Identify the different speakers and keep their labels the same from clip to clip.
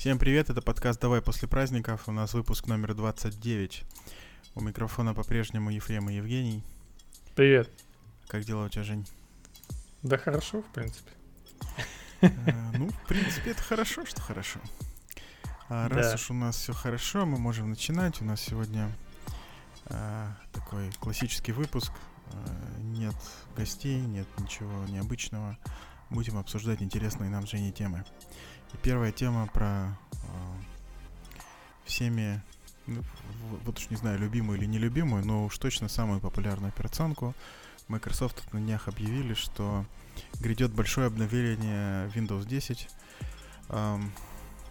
Speaker 1: Всем привет, это подкаст «Давай после праздников», у нас выпуск номер 29. У микрофона по-прежнему Ефрем и Евгений.
Speaker 2: Привет.
Speaker 1: Как дела у тебя, Жень?
Speaker 2: Да хорошо, в принципе.
Speaker 1: Э, ну, в принципе, это хорошо, что хорошо. А раз
Speaker 2: Да.
Speaker 1: уж у нас все хорошо, мы можем начинать. У нас сегодня а, такой классический выпуск. А, нет гостей, нет ничего необычного. Будем обсуждать интересные нам с Женей темы. И первая тема про а, всеми, ну, вот уж не знаю, любимую или нелюбимую, но уж точно самую популярную операционку. Microsoft на днях объявили, что грядет большое обновление Windows 10. Ам,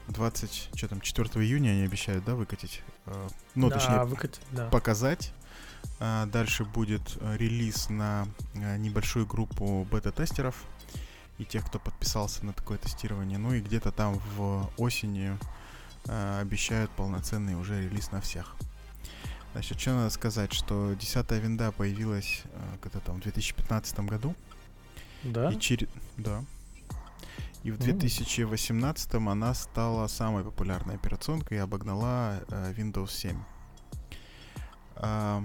Speaker 1: 20, что там, 4 июня они обещают, да, выкатить? А, Ну,
Speaker 2: да,
Speaker 1: точнее,
Speaker 2: выкатить, да.
Speaker 1: показать. А, Дальше будет э, релиз на э, небольшую группу бета-тестеров и тех, кто подписался на такое тестирование. Ну и где-то там в осени э, обещают полноценный уже релиз на всех. Значит, что надо сказать, что 10 винда появилась э, когда там в 2015 году.
Speaker 2: Да?
Speaker 1: И через... Да. И в
Speaker 2: М.
Speaker 1: 2018 она стала самой популярной операционкой и обогнала э, Windows 7. А,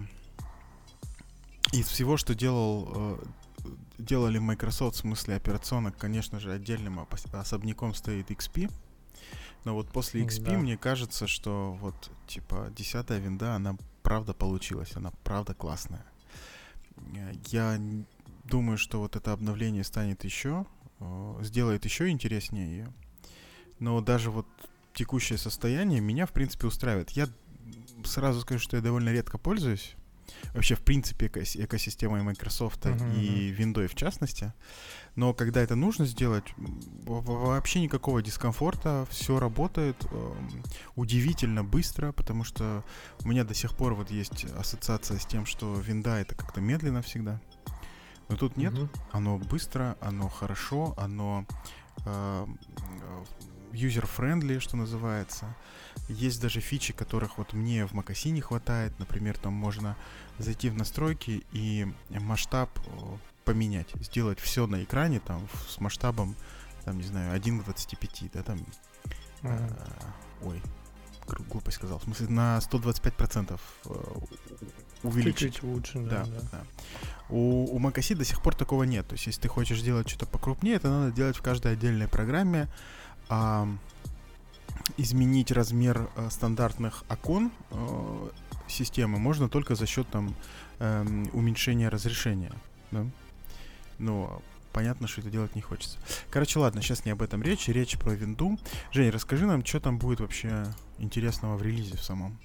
Speaker 1: из всего, что делал, э, делали Microsoft в смысле операционок, конечно же, отдельным особняком стоит XP. Но вот после XP
Speaker 2: да.
Speaker 1: мне кажется, что вот типа 10 винда, она правда получилась, она правда классная. Я думаю, что вот это обновление станет еще, э, сделает еще интереснее ее. Но даже вот текущее состояние меня, в принципе, устраивает. Я сразу скажу, что я довольно редко пользуюсь. Вообще, в принципе, экос- экосистемой Microsoft
Speaker 2: Мгм,
Speaker 1: и Windows в частности. Но когда это нужно сделать, вообще никакого дискомфорта, все работает эм, удивительно быстро, потому что у меня до сих пор вот есть ассоциация с тем, что винда это как-то медленно всегда. Но тут нет,
Speaker 2: Мгм.
Speaker 1: оно быстро, оно хорошо, оно э, user-friendly, что называется. Есть даже фичи, которых вот мне в Макаси не хватает. Например, там можно зайти в настройки и масштаб э, поменять, сделать все на экране там с масштабом, там, не знаю, 1 к 25, да, там,
Speaker 2: Мгм.
Speaker 1: э, ой, глупость сказал, в смысле на 125% э, увеличить.
Speaker 2: Чуть-чуть лучше,
Speaker 1: Да,
Speaker 2: да, да.
Speaker 1: да. У, у Mac OS до сих пор такого нет. То есть, если ты хочешь сделать что-то покрупнее, это надо делать в каждой отдельной программе. А, изменить размер э, стандартных окон э, системы можно только за счет там эм, уменьшения разрешения. Да? Ну, понятно, что это делать не хочется. Короче, ладно, сейчас не об этом речь, речь про винду. Жень, расскажи нам, что там будет вообще интересного в релизе в самом.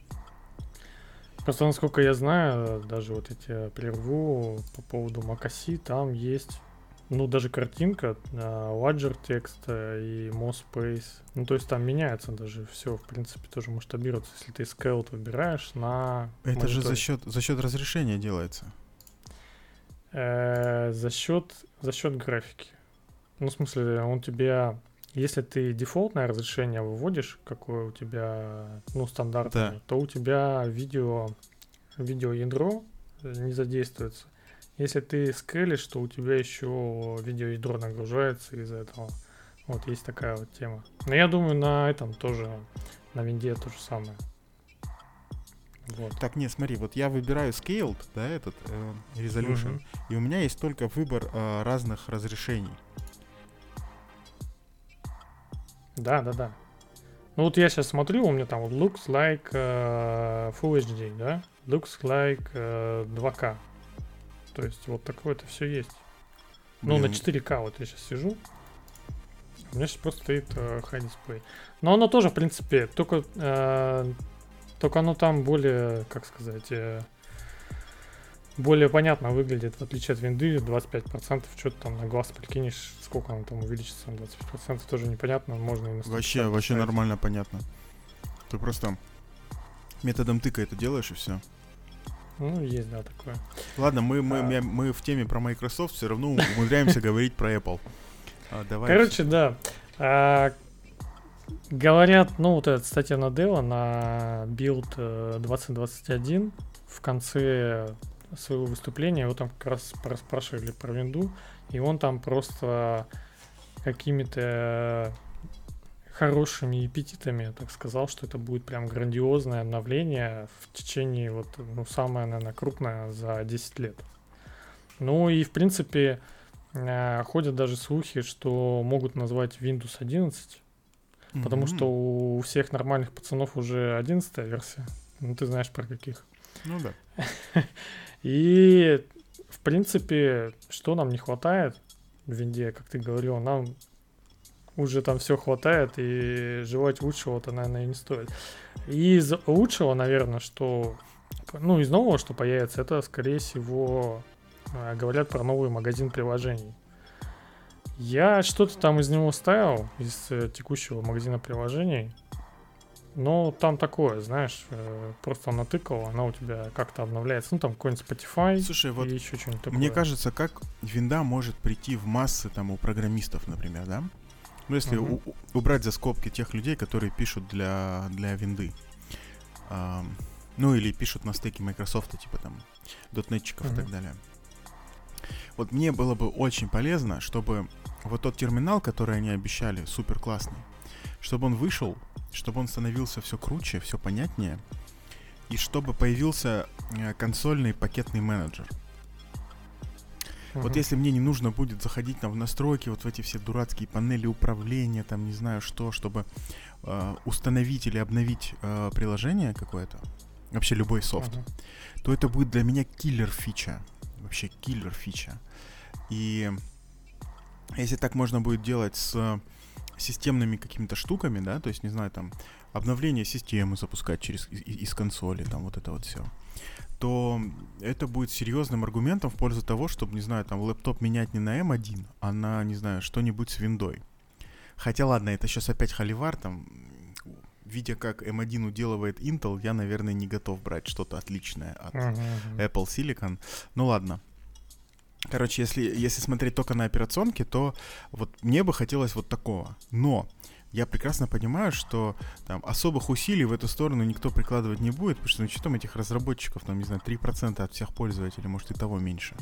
Speaker 2: Просто, насколько я знаю, даже вот эти прерву по поводу Макаси, там есть, ну, даже картинка, а, ладжер текста и MoSpace. Ну, то есть там меняется даже все, в принципе, тоже масштабируется, если ты scale выбираешь на
Speaker 1: Это же за счет, за счет разрешения делается.
Speaker 2: Э, за счет за счет графики. Ну, в смысле, он тебя, если ты дефолтное разрешение выводишь, какое у тебя, ну, стандартное,
Speaker 1: Да.
Speaker 2: то у тебя видео, видеоядро не задействуется. Если ты скрелишь, то у тебя еще видеоядро нагружается из-за этого. Вот есть такая вот тема. Но я думаю, на этом тоже, на винде то же самое. Вот.
Speaker 1: Так, не, смотри, вот я выбираю Scaled, да, этот э, Resolution,
Speaker 2: Мгм.
Speaker 1: и у меня есть только выбор э, разных разрешений.
Speaker 2: Да, да, да. Ну вот я сейчас смотрю, у меня там looks like э, Full HD, да? Looks like э, 2К. То есть вот такое это все есть. Ну, на
Speaker 1: Блин,
Speaker 2: 4К вот я сейчас сижу. У меня сейчас просто стоит э, high display. Но оно тоже, в принципе, только, э, только оно там более, как сказать, э, более понятно выглядит, в отличие от винды, 25%, что ты там на глаз прикинешь, сколько оно там увеличится на 25%, тоже непонятно, можно и на 150
Speaker 1: Вообще, вообще нормально понятно. Ты просто методом тыка это делаешь и все.
Speaker 2: Ну, есть, да, такое.
Speaker 1: Ладно, мы, мы,
Speaker 2: А.
Speaker 1: мы, в теме про Microsoft все равно умудряемся говорить про Apple. А, давай.
Speaker 2: Короче, да. А, говорят, ну, вот эта статья на Dell, на э, 2021 в конце своего выступления, его там как раз спрашивали про винду, и он там просто какими-то хорошими эпитетами, так сказал, что это будет прям грандиозное обновление в течение вот, ну, самое, наверное, крупное за 10 лет. Ну и, в принципе, э, ходят даже слухи, что могут назвать Windows 11, mm-hmm. потому что у всех нормальных пацанов уже 11 версия. Ну, ты знаешь про каких.
Speaker 1: Ну да.
Speaker 2: И, в принципе, что нам не хватает в винде, как ты говорил, нам уже там все хватает, и желать лучшего-то, наверное, и не стоит. И из лучшего, наверное, что... Ну, из нового, что появится, это, скорее всего, э, говорят про новый магазин приложений. Я что-то там из него ставил, из э, текущего магазина приложений. Но там такое, знаешь, э, просто натыкал, она у тебя как-то обновляется. Ну, там какой-нибудь Spotify
Speaker 1: Слушай, вот
Speaker 2: еще что-нибудь такое.
Speaker 1: Мне кажется, как винда может прийти в массы там у программистов, например, да? Ну, если uh-huh. у, убрать за скобки тех людей, которые пишут для, для винды. А, ну, или пишут на стеке Microsoft, типа там, дотнетчиков uh-huh. и так далее. Вот мне было бы очень полезно, чтобы вот тот терминал, который они обещали, супер классный, чтобы он вышел, чтобы он становился все круче, все понятнее, и чтобы появился э, консольный пакетный менеджер. Вот если мне не нужно будет заходить там в настройки, вот в эти все дурацкие панели управления, там не знаю что, чтобы э, установить или обновить э, приложение какое-то, вообще любой софт, uh-huh. то это будет для меня киллер фича. Вообще киллер фича. И если так можно будет делать с системными какими-то штуками, да, то есть, не знаю, там, обновление системы запускать через из, из консоли, там вот это вот все то это будет серьезным аргументом в пользу того, чтобы, не знаю, там лэптоп менять не на M1, а на, не знаю, что-нибудь с виндой. Хотя, ладно, это сейчас опять холивар, там, видя, как M1 уделывает Intel, я, наверное, не готов брать что-то отличное от uh-huh. Apple Silicon. Ну ладно. Короче, если, если смотреть только на операционки, то вот мне бы хотелось вот такого. Но я прекрасно понимаю, что там особых усилий в эту сторону никто прикладывать не будет, потому что ну что там этих разработчиков, там, не знаю, 3% от всех пользователей, может и того меньше.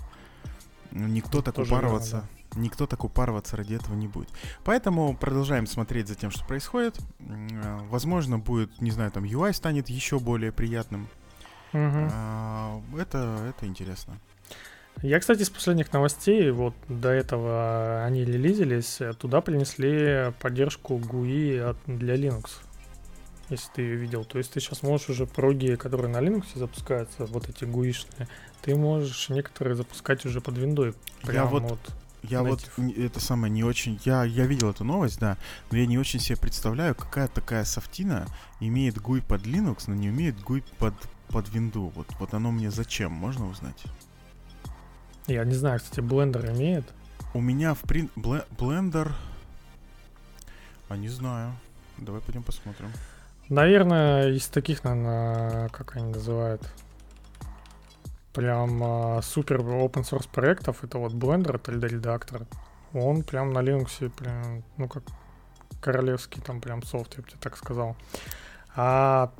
Speaker 1: Ну, никто так Тоже упарываться, верно, да. никто так упарываться ради этого не будет. Поэтому продолжаем смотреть за тем, что происходит. Возможно, будет, не знаю, там UI станет еще более приятным. Угу. Это, это интересно.
Speaker 2: Я, кстати, из последних новостей, вот до этого они релизились, туда принесли поддержку GUI для Linux. Если ты ее видел. То есть ты сейчас можешь уже проги, которые на Linux запускаются, вот эти GUI-шные, ты можешь некоторые запускать уже под виндой.
Speaker 1: Я вот, вот я native. вот это самое не очень. Я, я видел эту новость, да, но я не очень себе представляю, какая такая софтина имеет GUI под Linux, но не имеет GUI под, под винду. Вот, вот оно мне зачем, можно узнать?
Speaker 2: Я не знаю, кстати, блендер имеет?
Speaker 1: У меня в прин... Блендер... А не знаю. Давай пойдем посмотрим.
Speaker 2: Наверное, из таких, наверное, как они называют, прям а, супер open source проектов, это вот Blender 3D редактор. Он прям на Linux, прям, ну как королевский там прям софт, я бы тебе так сказал. А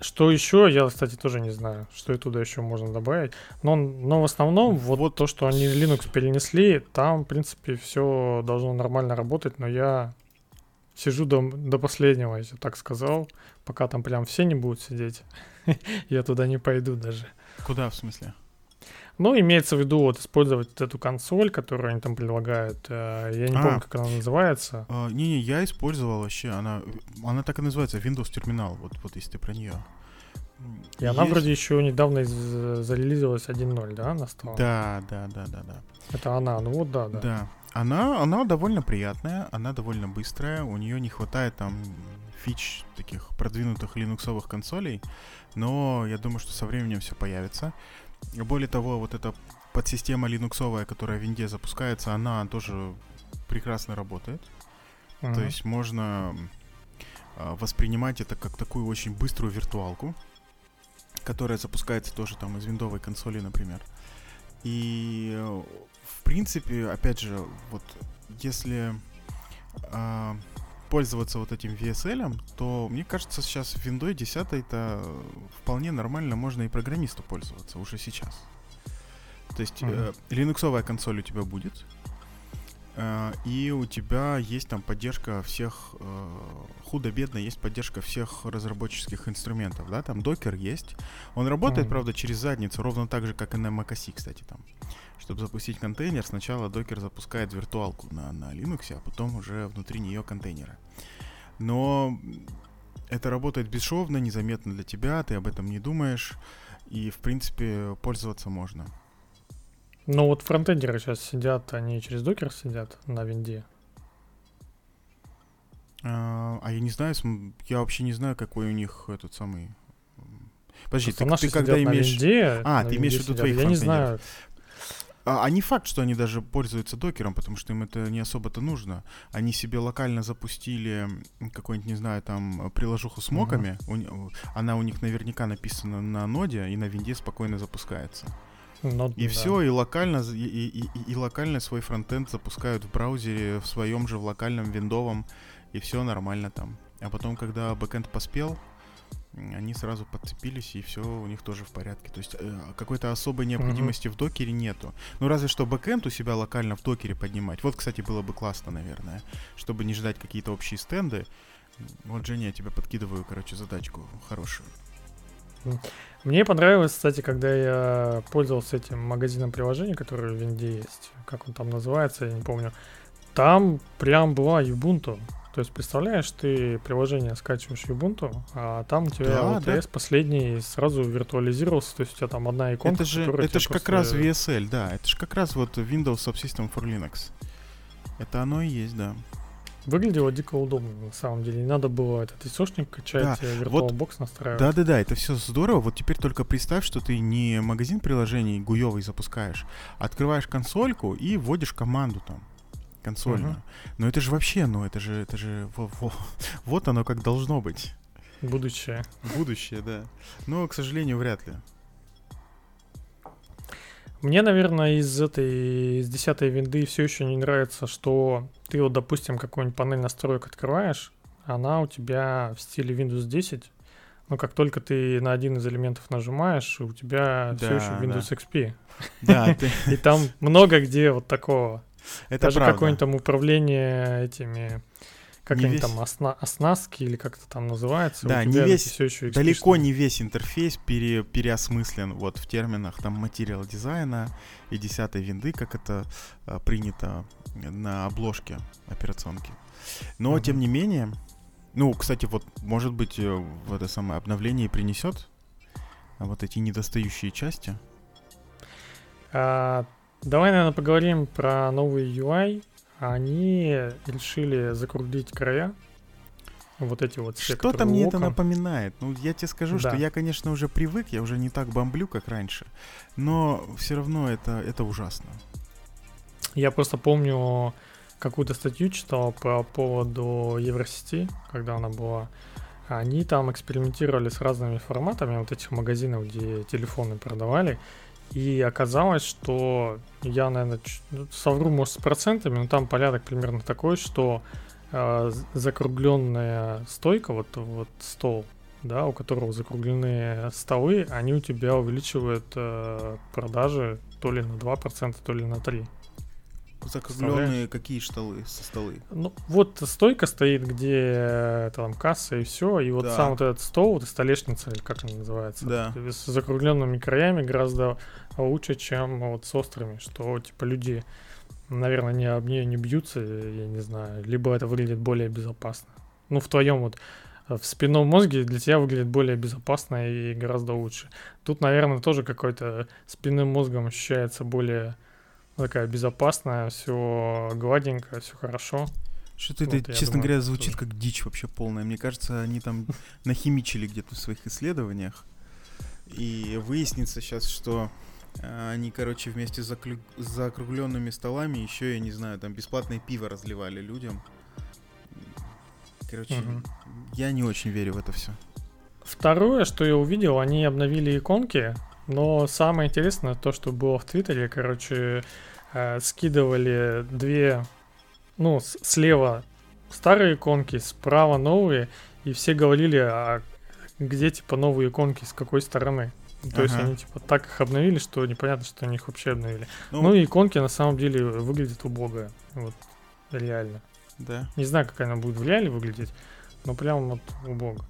Speaker 2: что еще, я, кстати, тоже не знаю, что и туда еще можно добавить. Но, но в основном вот, вот то, что они Linux перенесли, там, в принципе, все должно нормально работать, но я сижу до, до последнего, я так сказал. Пока там прям все не будут сидеть, я туда не пойду даже.
Speaker 1: Куда, в смысле?
Speaker 2: Ну, имеется в виду вот использовать эту консоль, которую они там предлагают. Э, я не а, помню, как она называется.
Speaker 1: А, не-не, я использовал вообще. Она, она так и называется, Windows терминал. Вот, вот если ты про нее.
Speaker 2: И Есть... она вроде еще недавно зарелизилась 1.0, да, на стол?
Speaker 1: Да, да, да, да, да.
Speaker 2: Это она, ну вот да, да.
Speaker 1: Да. Она, она довольно приятная, она довольно быстрая, у нее не хватает там фич таких продвинутых линуксовых консолей, но я думаю, что со временем все появится. Более того, вот эта подсистема линуксовая, которая в винде запускается, она тоже прекрасно работает. Uh-huh. То есть можно э, воспринимать это как такую очень быструю виртуалку, которая запускается тоже там из виндовой консоли, например. И в принципе, опять же, вот если э, пользоваться вот этим VSL, то мне кажется, сейчас в Windows 10 это вполне нормально можно и программисту пользоваться уже сейчас. То есть uh-huh. э, линуксовая консоль у тебя будет. Э, и у тебя есть там поддержка всех, э, худо-бедно есть поддержка всех разработческих инструментов, да, там докер есть. Он работает, mm-hmm. правда, через задницу, ровно так же, как и на macOS, кстати, там. Чтобы запустить контейнер, сначала докер запускает виртуалку на, на Linux, а потом уже внутри нее контейнеры. Но это работает бесшовно, незаметно для тебя, ты об этом не думаешь, и, в принципе, пользоваться можно.
Speaker 2: Ну вот фронтендеры сейчас сидят, они через докер сидят на винде.
Speaker 1: А, а я не знаю, я вообще не знаю, какой у них этот самый.
Speaker 2: Подожди, ты, ты когда имеешь... Винде,
Speaker 1: а, ты имеешь в виду твоих
Speaker 2: Я не знаю.
Speaker 1: А, а не факт, что они даже пользуются докером, потому что им это не особо-то нужно. Они себе локально запустили какой-нибудь, не знаю, там, приложуху с моками. Uh-huh. У, она у них наверняка написана на ноде и на винде спокойно запускается.
Speaker 2: Ну,
Speaker 1: и да. все, и локально, и, и, и, и локально свой фронтенд запускают в браузере, в своем же в локальном виндовом, и все нормально там. А потом, когда бэкэнд поспел, они сразу подцепились, и все у них тоже в порядке. То есть э, какой-то особой необходимости uh-huh. в докере нету. Ну, разве что бэкэнд у себя локально в докере поднимать. Вот, кстати, было бы классно, наверное, чтобы не ждать какие-то общие стенды. Вот, Женя, я тебе подкидываю, короче, задачку хорошую.
Speaker 2: Мне понравилось, кстати, когда я пользовался этим магазином приложений, который в Винде есть. Как он там называется, я не помню. Там прям была Ubuntu. То есть, представляешь, ты приложение скачиваешь Ubuntu, а там у тебя да, OTS да. последний сразу виртуализировался, то есть у тебя там одна иконка.
Speaker 1: Это же, это же как раз VSL, да, это же как раз вот Windows Subsystem for Linux. Это оно и есть, да.
Speaker 2: Выглядело дико удобно, на самом деле. Не надо было этот источник качать, да, VirtualBox вот, настраивать.
Speaker 1: Да-да-да, это все здорово. Вот теперь только представь, что ты не магазин приложений гуевый запускаешь, а открываешь консольку и вводишь команду там консольную. Угу. Но это же вообще, ну это же, это же, во, во, вот оно как должно быть.
Speaker 2: Будущее.
Speaker 1: Будущее, да. Но, к сожалению, вряд ли.
Speaker 2: Мне, наверное, из этой, из десятой винды все еще не нравится, что ты вот, допустим, какую-нибудь панель настроек открываешь, она у тебя в стиле Windows 10, но как только ты на один из элементов нажимаешь, у тебя да, все еще Windows да. XP. Да, И там много где вот такого. Это Даже какое-нибудь там управление этими как не они весь... там, осна... оснастки или как это там называется.
Speaker 1: Да, не весь, все еще далеко не весь интерфейс пере... переосмыслен вот в терминах там материал дизайна и десятой винды, как это а, принято на обложке операционки. Но, mm-hmm. тем не менее, ну, кстати, вот, может быть, э, в это самое обновление принесет вот эти недостающие части.
Speaker 2: А, давай, наверное, поговорим про новый UI они решили закруглить края. Вот эти вот
Speaker 1: Что-то мне это напоминает. Ну, я тебе скажу, да. что я, конечно, уже привык, я уже не так бомблю, как раньше. Но все равно это, это ужасно.
Speaker 2: Я просто помню какую-то статью читал по поводу Евросети, когда она была. Они там экспериментировали с разными форматами вот этих магазинов, где телефоны продавали. И оказалось, что я, наверное, ну, совру, может, с процентами, но там порядок примерно такой, что э, закругленная стойка, вот, вот стол, да, у которого закругленные столы, они у тебя увеличивают э, продажи то ли на 2%, то ли на 3%.
Speaker 1: Закругленные какие столы со столы?
Speaker 2: Ну, вот стойка стоит, где э, там касса и все, и вот да. сам вот этот стол, вот столешница, или как она называется,
Speaker 1: да.
Speaker 2: с закругленными краями гораздо лучше, чем вот с острыми, что типа люди, наверное, не об нее не бьются, я не знаю, либо это выглядит более безопасно. Ну, в твоем вот э, в спинном мозге для тебя выглядит более безопасно и гораздо лучше. Тут, наверное, тоже какой-то спинным мозгом ощущается более такая безопасная, все гладенько, все хорошо.
Speaker 1: Что-то вот, это, честно думаю, говоря, звучит тоже. как дичь вообще полная. Мне кажется, они там нахимичили где-то в своих исследованиях. И выяснится сейчас, что э, они, короче, вместе с заклю... закругленными столами еще, я не знаю, там бесплатное пиво разливали людям. Короче, угу. я не очень верю в это все.
Speaker 2: Второе, что я увидел, они обновили иконки, но самое интересное то, что было в Твиттере, короче, э, скидывали две, ну, слева старые иконки, справа новые, и все говорили, а где типа новые иконки, с какой стороны. То есть
Speaker 1: Ага.
Speaker 2: они типа так их обновили, что непонятно, что они их вообще обновили.
Speaker 1: Ну,
Speaker 2: Ну, и иконки на самом деле выглядят убого. Вот реально.
Speaker 1: да.
Speaker 2: Не знаю, как она будет в реале выглядеть, но прям вот убого.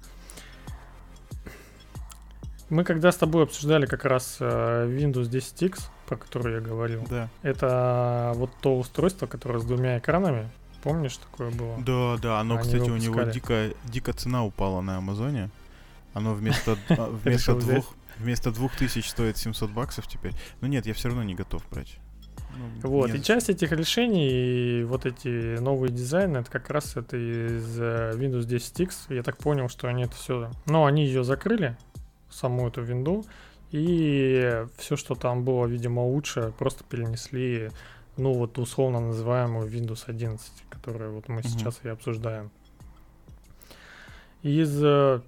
Speaker 2: Мы когда с тобой обсуждали как раз э, Windows 10X, про который я говорил,
Speaker 1: Да.
Speaker 2: это вот то устройство, которое с двумя экранами. Помнишь, такое было?
Speaker 1: Да, да, оно,
Speaker 2: Они
Speaker 1: кстати, у него дико, дико цена упала на Амазоне. Оно вместо, а, вместо двух вместо двух тысяч стоит 700 баксов теперь. Ну нет, я все равно не готов брать. Ну,
Speaker 2: Вот,
Speaker 1: не
Speaker 2: и часть этих решений, и вот эти новые дизайны, это как раз это из э, Windows 10X. Я так понял, что они это все... Ну, они ее закрыли, саму эту винду, и все, что там было, видимо, лучше, просто перенесли, ну, вот условно называемую Windows 11, которую вот мы
Speaker 1: Мгм.
Speaker 2: сейчас и обсуждаем. Из, э,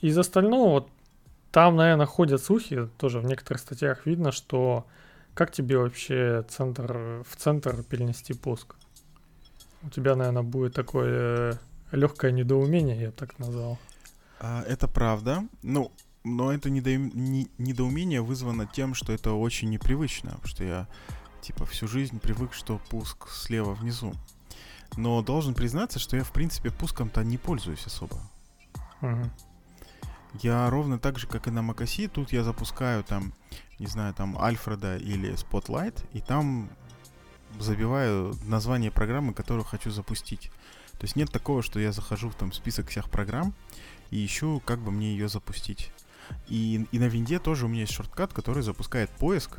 Speaker 2: из остального, вот там, наверное, ходят слухи, тоже в некоторых статьях видно, что как тебе вообще центр, в центр перенести пуск? У тебя, наверное, будет такое легкое недоумение, я бы так назвал.
Speaker 1: А, это правда. Ну, но это недоим- не- недоумение вызвано тем, что это очень непривычно, потому что я типа всю жизнь привык, что пуск слева внизу. Но должен признаться, что я в принципе пуском-то не пользуюсь особо.
Speaker 2: Мгм.
Speaker 1: Я ровно так же, как и на macOS, тут я запускаю там, не знаю, там Альфреда или Spotlight, и там забиваю название программы, которую хочу запустить. То есть нет такого, что я захожу в там список всех программ и ищу, как бы мне ее запустить. И, и на винде тоже у меня есть шорткат, который запускает поиск.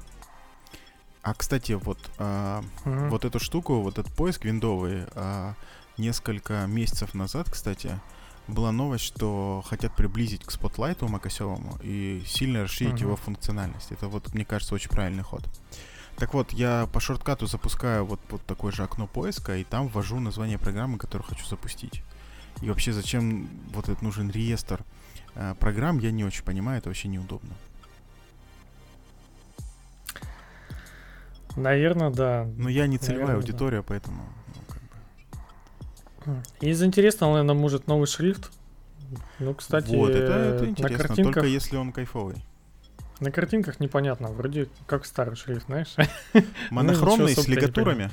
Speaker 1: А, кстати, вот а,
Speaker 2: Мгм.
Speaker 1: вот эту штуку, вот этот поиск виндовый, а, несколько месяцев назад, кстати, была новость, что хотят приблизить к спотлайту макосевому и сильно расширить
Speaker 2: Мгм.
Speaker 1: его функциональность. Это вот, мне кажется, очень правильный ход. Так вот, я по шорткату запускаю вот, вот такое же окно поиска, и там ввожу название программы, которую хочу запустить. И вообще, зачем вот этот нужен реестр программ, я не очень понимаю, это вообще неудобно.
Speaker 2: Наверное, да.
Speaker 1: Но я не целевая
Speaker 2: Наверное, да.
Speaker 1: аудитория, поэтому... ну, как бы.
Speaker 2: Из интересного, наверное, может новый шрифт. Ну, кстати,
Speaker 1: вот, это,
Speaker 2: э,
Speaker 1: это
Speaker 2: на
Speaker 1: интересно,
Speaker 2: картинках,
Speaker 1: только если он кайфовый.
Speaker 2: на картинках непонятно, вроде как старый шрифт, знаешь?
Speaker 1: Монохромный
Speaker 2: ничего
Speaker 1: с лигатурами.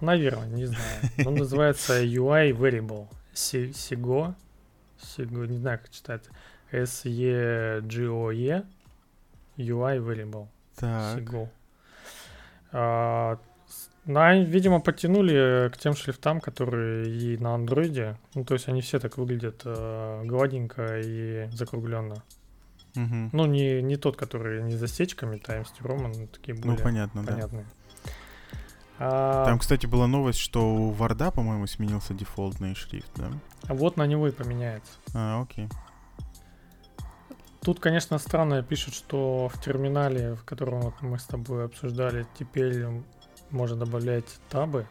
Speaker 2: Наверное, не знаю. Он называется UI Variable. Sigo. Sigo, не знаю, как читается. S-E-G-O-E. UI Variable.
Speaker 1: Так.
Speaker 2: Sigo. А, на, видимо, подтянули к тем шрифтам, которые и на андроиде. Ну, то есть они все так выглядят э, гладенько и закругленно.
Speaker 1: Мгм.
Speaker 2: Ну, не, не тот, который не с засечками, Times New Roman, такие
Speaker 1: Ну,
Speaker 2: более
Speaker 1: понятно, да.
Speaker 2: понятные. А,
Speaker 1: Там, кстати, была новость, что у Варда, по-моему, сменился дефолтный шрифт, да?
Speaker 2: а вот на него и поменяется.
Speaker 1: А, окей.
Speaker 2: Тут, конечно, странно пишут, что в терминале, в котором вот мы с тобой обсуждали, теперь можно добавлять табы,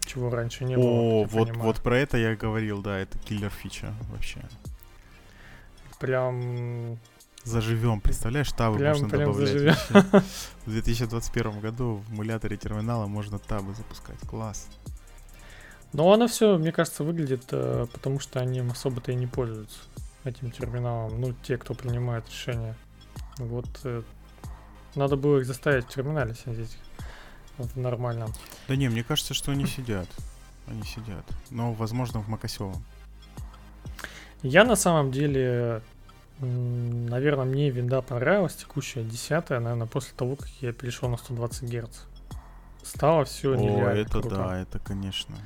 Speaker 2: чего раньше не было.
Speaker 1: О,
Speaker 2: как я
Speaker 1: вот,
Speaker 2: понимаю.
Speaker 1: вот про это я говорил, да, это киллер фича вообще.
Speaker 2: Прям
Speaker 1: Заживем, представляешь, табы
Speaker 2: Прям-
Speaker 1: можно
Speaker 2: прям
Speaker 1: добавлять.
Speaker 2: заживем.
Speaker 1: вообще. В 2021 году в эмуляторе терминала можно табы запускать. Класс.
Speaker 2: Но оно все, мне кажется, выглядит, э, потому что они особо-то и не пользуются этим терминалом. Ну, те, кто принимает решения. Вот э, надо было их заставить в терминале сидеть в нормальном.
Speaker 1: Да не, мне кажется, что они сидят. Они сидят. Но, возможно, в Макосевом.
Speaker 2: Я на самом деле, наверное, мне винда понравилась, текущая десятая, наверное, после того, как я перешел на 120 Гц. Стало все
Speaker 1: О,
Speaker 2: нереально
Speaker 1: это
Speaker 2: круто.
Speaker 1: да, это, конечно.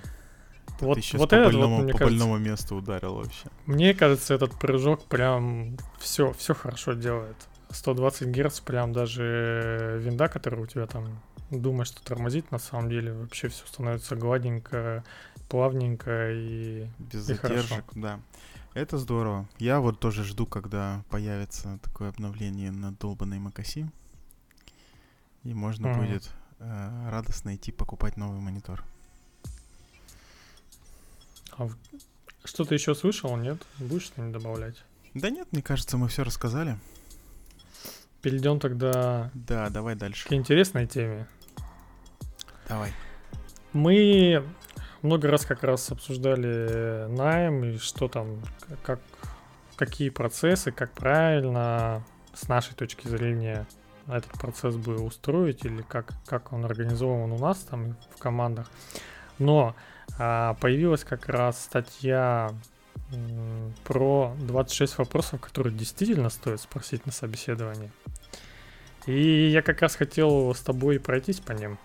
Speaker 2: Вот,
Speaker 1: Ты сейчас
Speaker 2: вот
Speaker 1: по,
Speaker 2: этот вот,
Speaker 1: больному,
Speaker 2: мне
Speaker 1: по
Speaker 2: кажется,
Speaker 1: больному месту ударил вообще.
Speaker 2: мне кажется, этот прыжок прям все, все хорошо делает. 120 Гц прям даже винда, которая у тебя там думаешь, что тормозит, на самом деле вообще все становится гладенько, плавненько и
Speaker 1: Без
Speaker 2: И хорошо.
Speaker 1: задержек, да. Это здорово. Я вот тоже жду, когда появится такое обновление на долбанной Макаси. И можно
Speaker 2: Мгм.
Speaker 1: будет э, радостно идти покупать новый монитор.
Speaker 2: А в- что-то еще слышал, нет? Будешь что-нибудь добавлять?
Speaker 1: Да нет, мне кажется, мы все рассказали.
Speaker 2: Перейдем тогда
Speaker 1: Да, давай дальше.
Speaker 2: к интересной теме.
Speaker 1: Давай.
Speaker 2: Мы много раз как раз обсуждали найм и что там, как, какие процессы, как правильно с нашей точки зрения этот процесс бы устроить или как, как он организован у нас там в командах. Но а, появилась как раз статья про 26 вопросов, которые действительно стоит спросить на собеседовании. И я как раз хотел с тобой пройтись по ним.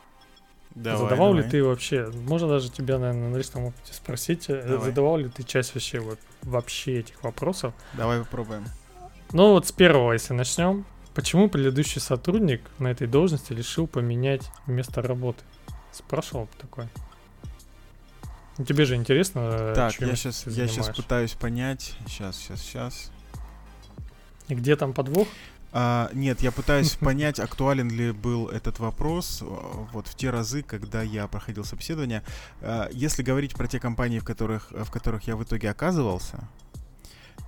Speaker 1: Давай,
Speaker 2: задавал
Speaker 1: давай.
Speaker 2: ли ты вообще, можно даже тебя, наверное, на личном опыте спросить, э,
Speaker 1: Давай.
Speaker 2: задавал ли ты часть вообще вот вообще этих вопросов?
Speaker 1: Давай попробуем.
Speaker 2: Ну вот с первого, если начнем. Почему предыдущий сотрудник на этой должности решил поменять место работы? Спрашивал бы такой. Ну, Тебе же интересно, э,
Speaker 1: Так, я сейчас, я сейчас пытаюсь понять. Сейчас, сейчас, сейчас.
Speaker 2: И где там подвох?
Speaker 1: А, нет, я пытаюсь понять, актуален ли был этот вопрос э, вот в те разы, когда я проходил собеседование. А, Если говорить про те компании, в которых, в которых я в итоге оказывался,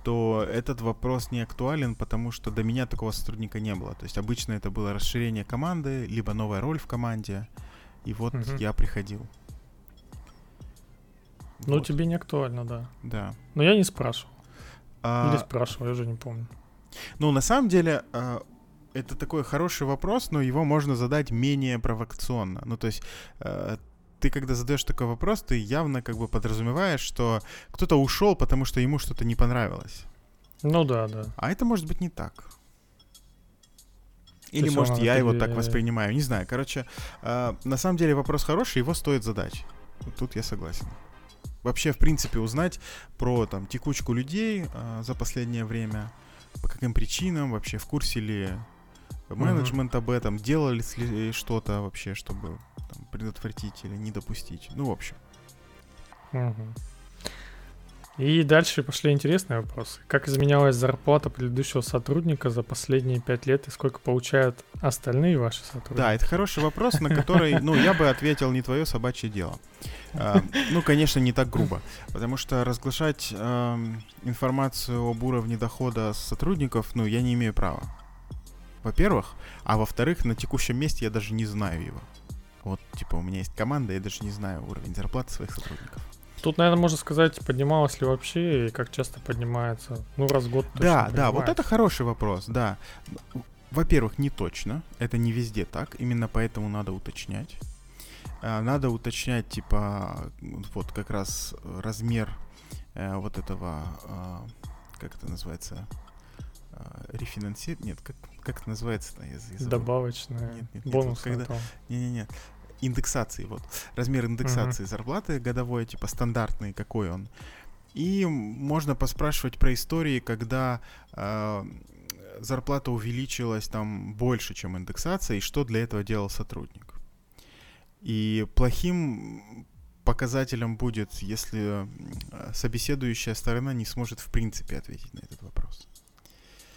Speaker 1: то этот вопрос не актуален, потому что до меня такого сотрудника не было. То есть обычно это было расширение команды, либо новая роль в команде. И вот
Speaker 2: Мгм.
Speaker 1: я приходил.
Speaker 2: Ну,
Speaker 1: Вот,
Speaker 2: тебе не актуально, да.
Speaker 1: Да.
Speaker 2: Но я не спрашивал.
Speaker 1: А,
Speaker 2: Или спрашивал, я уже не помню.
Speaker 1: Ну, на самом деле, э, это такой хороший вопрос, но его можно задать менее провокационно. Ну, то есть, э, ты когда задаешь такой вопрос, ты явно как бы подразумеваешь, что кто-то ушел, потому что ему что-то не понравилось.
Speaker 2: Ну да, да.
Speaker 1: А это может быть не так. Или,
Speaker 2: есть
Speaker 1: может, я его так воспринимаю, не знаю. Короче, э, на самом деле вопрос хороший, его стоит задать. Тут я согласен. Вообще, в принципе, узнать про там текучку людей э, за последнее время, по каким причинам, вообще в курсе ли менеджмент об этом, делали ли что-то вообще, чтобы там, предотвратить или не допустить. Ну, в общем.
Speaker 2: Мгм. И дальше пошли интересные вопросы. Как изменялась зарплата предыдущего сотрудника за последние пять лет и сколько получают остальные ваши сотрудники?
Speaker 1: Да, это хороший вопрос, на который, ну, я бы ответил не твое собачье дело. А, Ну, конечно, не так грубо, потому что разглашать ам, информацию об уровне дохода сотрудников, ну, я не имею права. Во-первых, а во-вторых, на текущем месте я даже не знаю его. Вот, типа, у меня есть команда, я даже не знаю уровень зарплаты своих сотрудников.
Speaker 2: Тут, наверное, можно сказать, поднималась ли вообще и как часто поднимается. Ну, раз в год точно
Speaker 1: Да, да, вот
Speaker 2: поднимается.
Speaker 1: это хороший вопрос, да. Во-первых, не точно, это не везде так, именно поэтому надо уточнять. А, Надо уточнять, типа, вот как раз размер э, вот этого, а, как это называется, рефинансирование, нет, как, как это называется? Я з- я забыл.
Speaker 2: Добавочная,
Speaker 1: Нет, нет, нет,
Speaker 2: бонус.
Speaker 1: вот когда- Не-не-не. Индексации, вот. Размер индексации зарплаты годовой, типа стандартный, какой он. И можно поспрашивать про истории, когда э, зарплата увеличилась там больше, чем индексация, и что для этого делал сотрудник. И плохим показателем будет, если э, собеседующая сторона не сможет в принципе ответить на этот вопрос.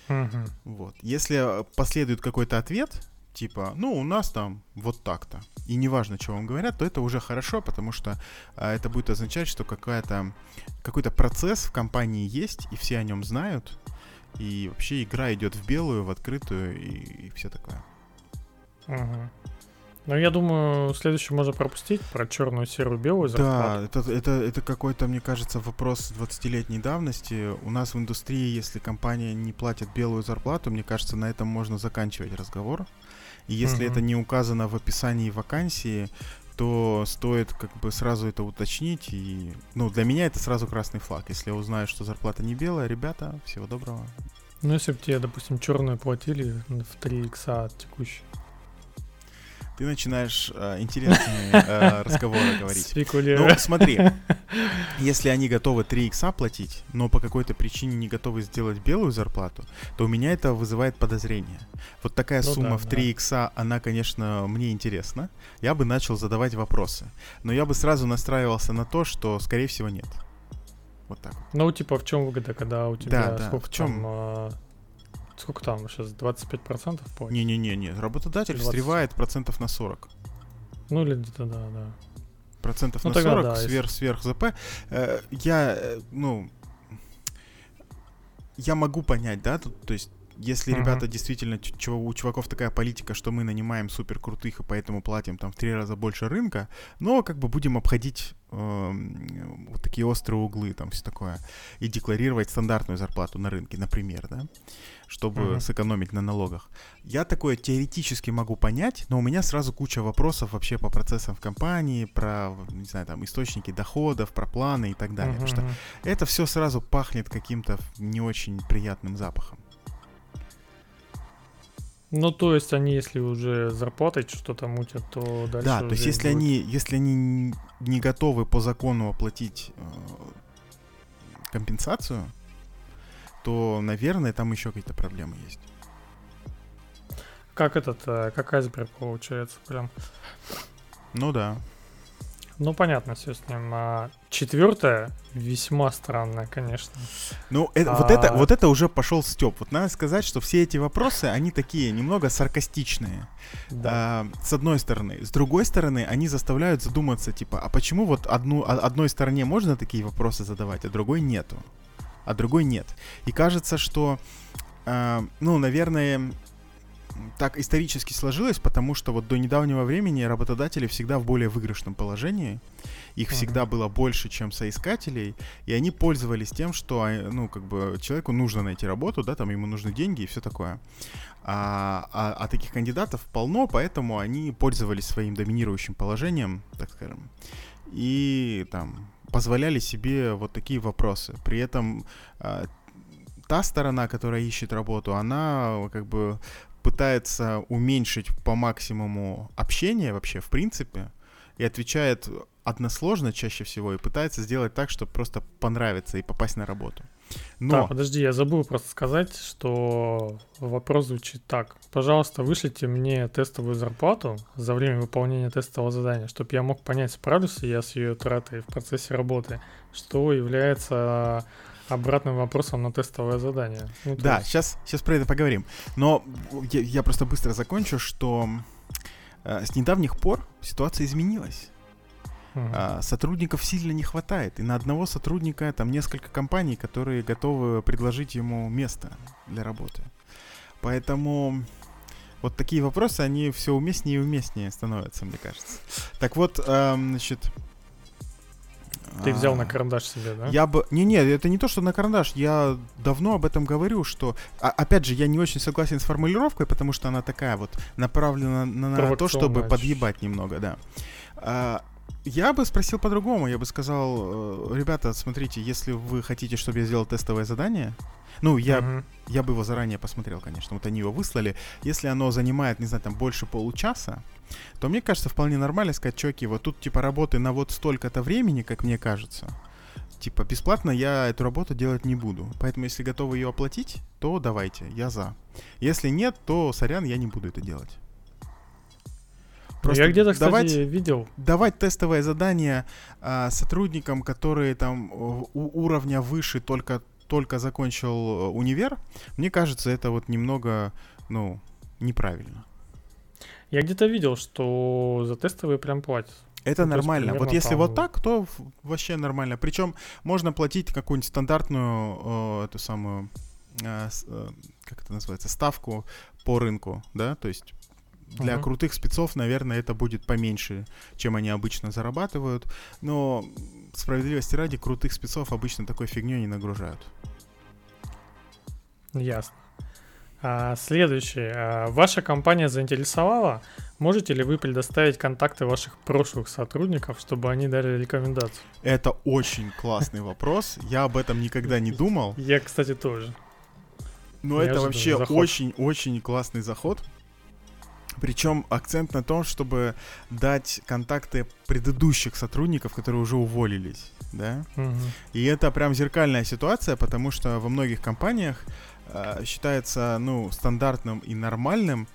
Speaker 2: Мгм.
Speaker 1: Вот. Если э, последует какой-то ответ, типа, ну, у нас там вот так-то, и неважно, что вам говорят, то это уже хорошо, потому что а, это будет означать, что какая-то, какой-то процесс в компании есть, и все о нем знают, и вообще игра идет в белую, в открытую, и, все такое.
Speaker 2: Мгм. Ну, я думаю, следующий можно пропустить про черную, серую, белую
Speaker 1: Да,
Speaker 2: зарплату.
Speaker 1: это, это, это какой-то, мне кажется, вопрос 20-летней давности. У нас в индустрии, если компания не платит белую зарплату, мне кажется, на этом можно заканчивать разговор. И если
Speaker 2: Мгм.
Speaker 1: это не указано в описании вакансии, то стоит как бы сразу это уточнить. И, ну, для меня это сразу красный флаг. Если я узнаю, что зарплата не белая, ребята, всего доброго.
Speaker 2: Ну, если бы тебе, допустим, черную платили в 3 икса от текущей.
Speaker 1: Ты начинаешь э, интересные э, разговоры говорить.
Speaker 2: Спекулирую.
Speaker 1: Ну, смотри, если они готовы 3 икса платить, но по какой-то причине не готовы сделать белую зарплату, то у меня это вызывает подозрение. Вот такая
Speaker 2: Ну
Speaker 1: сумма
Speaker 2: да,
Speaker 1: в
Speaker 2: да.
Speaker 1: 3 икса, она, конечно, мне интересна. Я бы начал задавать вопросы. Но я бы сразу настраивался на то, что, скорее всего, нет. Вот так. вот.
Speaker 2: Ну, типа, в чем выгода, когда у тебя
Speaker 1: да,
Speaker 2: сколько
Speaker 1: в чём?
Speaker 2: там... сколько там сейчас? 25% платят?
Speaker 1: Не-не-не, работодатель
Speaker 2: 20.
Speaker 1: встревает процентов на 40.
Speaker 2: Ну, или где-то, да, да.
Speaker 1: процентов
Speaker 2: Ну,
Speaker 1: на
Speaker 2: тогда
Speaker 1: 40
Speaker 2: да, если-
Speaker 1: сверх, сверх ЗП. Э, я, э, ну, я могу понять, да, тут, то есть, если
Speaker 2: Мгм.
Speaker 1: ребята действительно, ч- чего, у чуваков такая политика, что мы нанимаем супер крутых и поэтому платим там в три раза больше рынка, но как бы будем обходить эм, вот и острые углы, там все такое. И декларировать стандартную зарплату на рынке, например, да, чтобы mm-hmm. сэкономить на налогах. Я такое теоретически могу понять, но у меня сразу куча вопросов вообще по процессам в компании, про, не знаю, там, источники доходов, про планы и так далее. Mm-hmm. Потому что это все сразу пахнет каким-то не очень приятным запахом.
Speaker 2: Ну, то есть они, если уже зарплатой что-то мутят, то дальше.
Speaker 1: Да, то есть если будет... они, если они не готовы по закону оплатить э, компенсацию, то, наверное, там еще какие-то проблемы есть.
Speaker 2: Как этот, э, как айсберг получается, прям.
Speaker 1: Ну да.
Speaker 2: Ну, понятно, все с ним. А четвертое весьма странное, конечно.
Speaker 1: Ну, это, а... вот, это, вот это уже пошел Степ. Вот надо сказать, что все эти вопросы, они такие немного саркастичные. Да. А, с одной стороны. С другой стороны, они заставляют задуматься, типа, а почему вот одну, одной стороне можно такие вопросы задавать, а другой нету? А другой нет. И кажется, что, э, ну, наверное, так исторически сложилось, потому что вот до недавнего времени работодатели всегда в более выигрышном положении. Их uh-huh. всегда было больше, чем соискателей, и они пользовались тем, что, а, ну, как бы человеку нужно найти работу, да, там ему нужны деньги и все такое. А, а, а таких кандидатов полно, поэтому они пользовались своим доминирующим положением, так скажем, и там позволяли себе вот такие вопросы. При этом а, та сторона, которая ищет работу, она как бы пытается уменьшить по максимуму общение вообще, в принципе, и отвечает односложно чаще всего и пытается сделать так, чтобы просто понравиться и попасть на работу.
Speaker 2: Но... Да, подожди, я забыл просто сказать, что вопрос звучит так. Пожалуйста, вышлите мне тестовую зарплату за время выполнения тестового задания, чтобы я мог понять, справлюсь ли я с ее тратой в процессе работы, что является обратным вопросом на тестовое задание.
Speaker 1: Ну, да, есть... сейчас, сейчас про это поговорим. Но я, я просто быстро закончу, что э, с недавних пор ситуация изменилась. Uh-huh. А, сотрудников сильно не хватает. И на одного сотрудника там несколько компаний, которые готовы предложить ему место для работы. Поэтому вот такие вопросы, они все уместнее и уместнее становятся, мне кажется. Так вот, значит,
Speaker 2: ты взял на карандаш себе, да?
Speaker 1: Я бы... Не-не, это не то, что на карандаш. Я давно об этом говорю, что... А, опять же, я не очень согласен с формулировкой, потому что она такая вот направлена на, на то, чтобы подъебать немного, да. А, я бы спросил по-другому. Я бы сказал, э, ребята, смотрите, если вы хотите, чтобы я сделал тестовое задание, ну, я, uh-huh. я бы его заранее посмотрел, конечно. Вот они его выслали. Если оно занимает, не знаю, там больше получаса, то мне кажется, вполне нормально сказать, чуваки, вот тут типа работы на вот столько-то времени, как мне кажется. Типа, бесплатно я эту работу делать не буду. Поэтому, если готовы ее оплатить, то давайте, я за. Если нет, то сорян, я не буду это делать.
Speaker 2: Просто я где-то, кстати, давать, видел.
Speaker 1: Давать тестовое задание а, сотрудникам, которые там у уровня выше только только закончил э, универ, мне кажется, это вот немного, ну, неправильно.
Speaker 2: Я где-то видел, что за тестовые прям платят.
Speaker 1: Это ну, нормально. Вот если вот так, то вообще нормально. Причем можно платить какую-нибудь стандартную э, эту самую э, э, как это называется ставку по рынку, да, то есть для uh-huh. крутых спецов, наверное, это будет поменьше, чем они обычно зарабатывают. Но справедливости ради, крутых спецов обычно такой фигней не нагружают.
Speaker 2: Ясно. А, следующее. А, ваша компания заинтересовала? Можете ли вы предоставить контакты ваших прошлых сотрудников, чтобы они дали рекомендацию?
Speaker 1: Это очень классный вопрос. Я об этом никогда не думал.
Speaker 2: Я, кстати, тоже.
Speaker 1: Но это вообще очень-очень классный заход. Причем акцент на том, чтобы дать контакты предыдущих сотрудников, которые уже уволились, да. Угу. И это прям зеркальная ситуация, потому что во многих компаниях э, считается, ну, стандартным и нормальным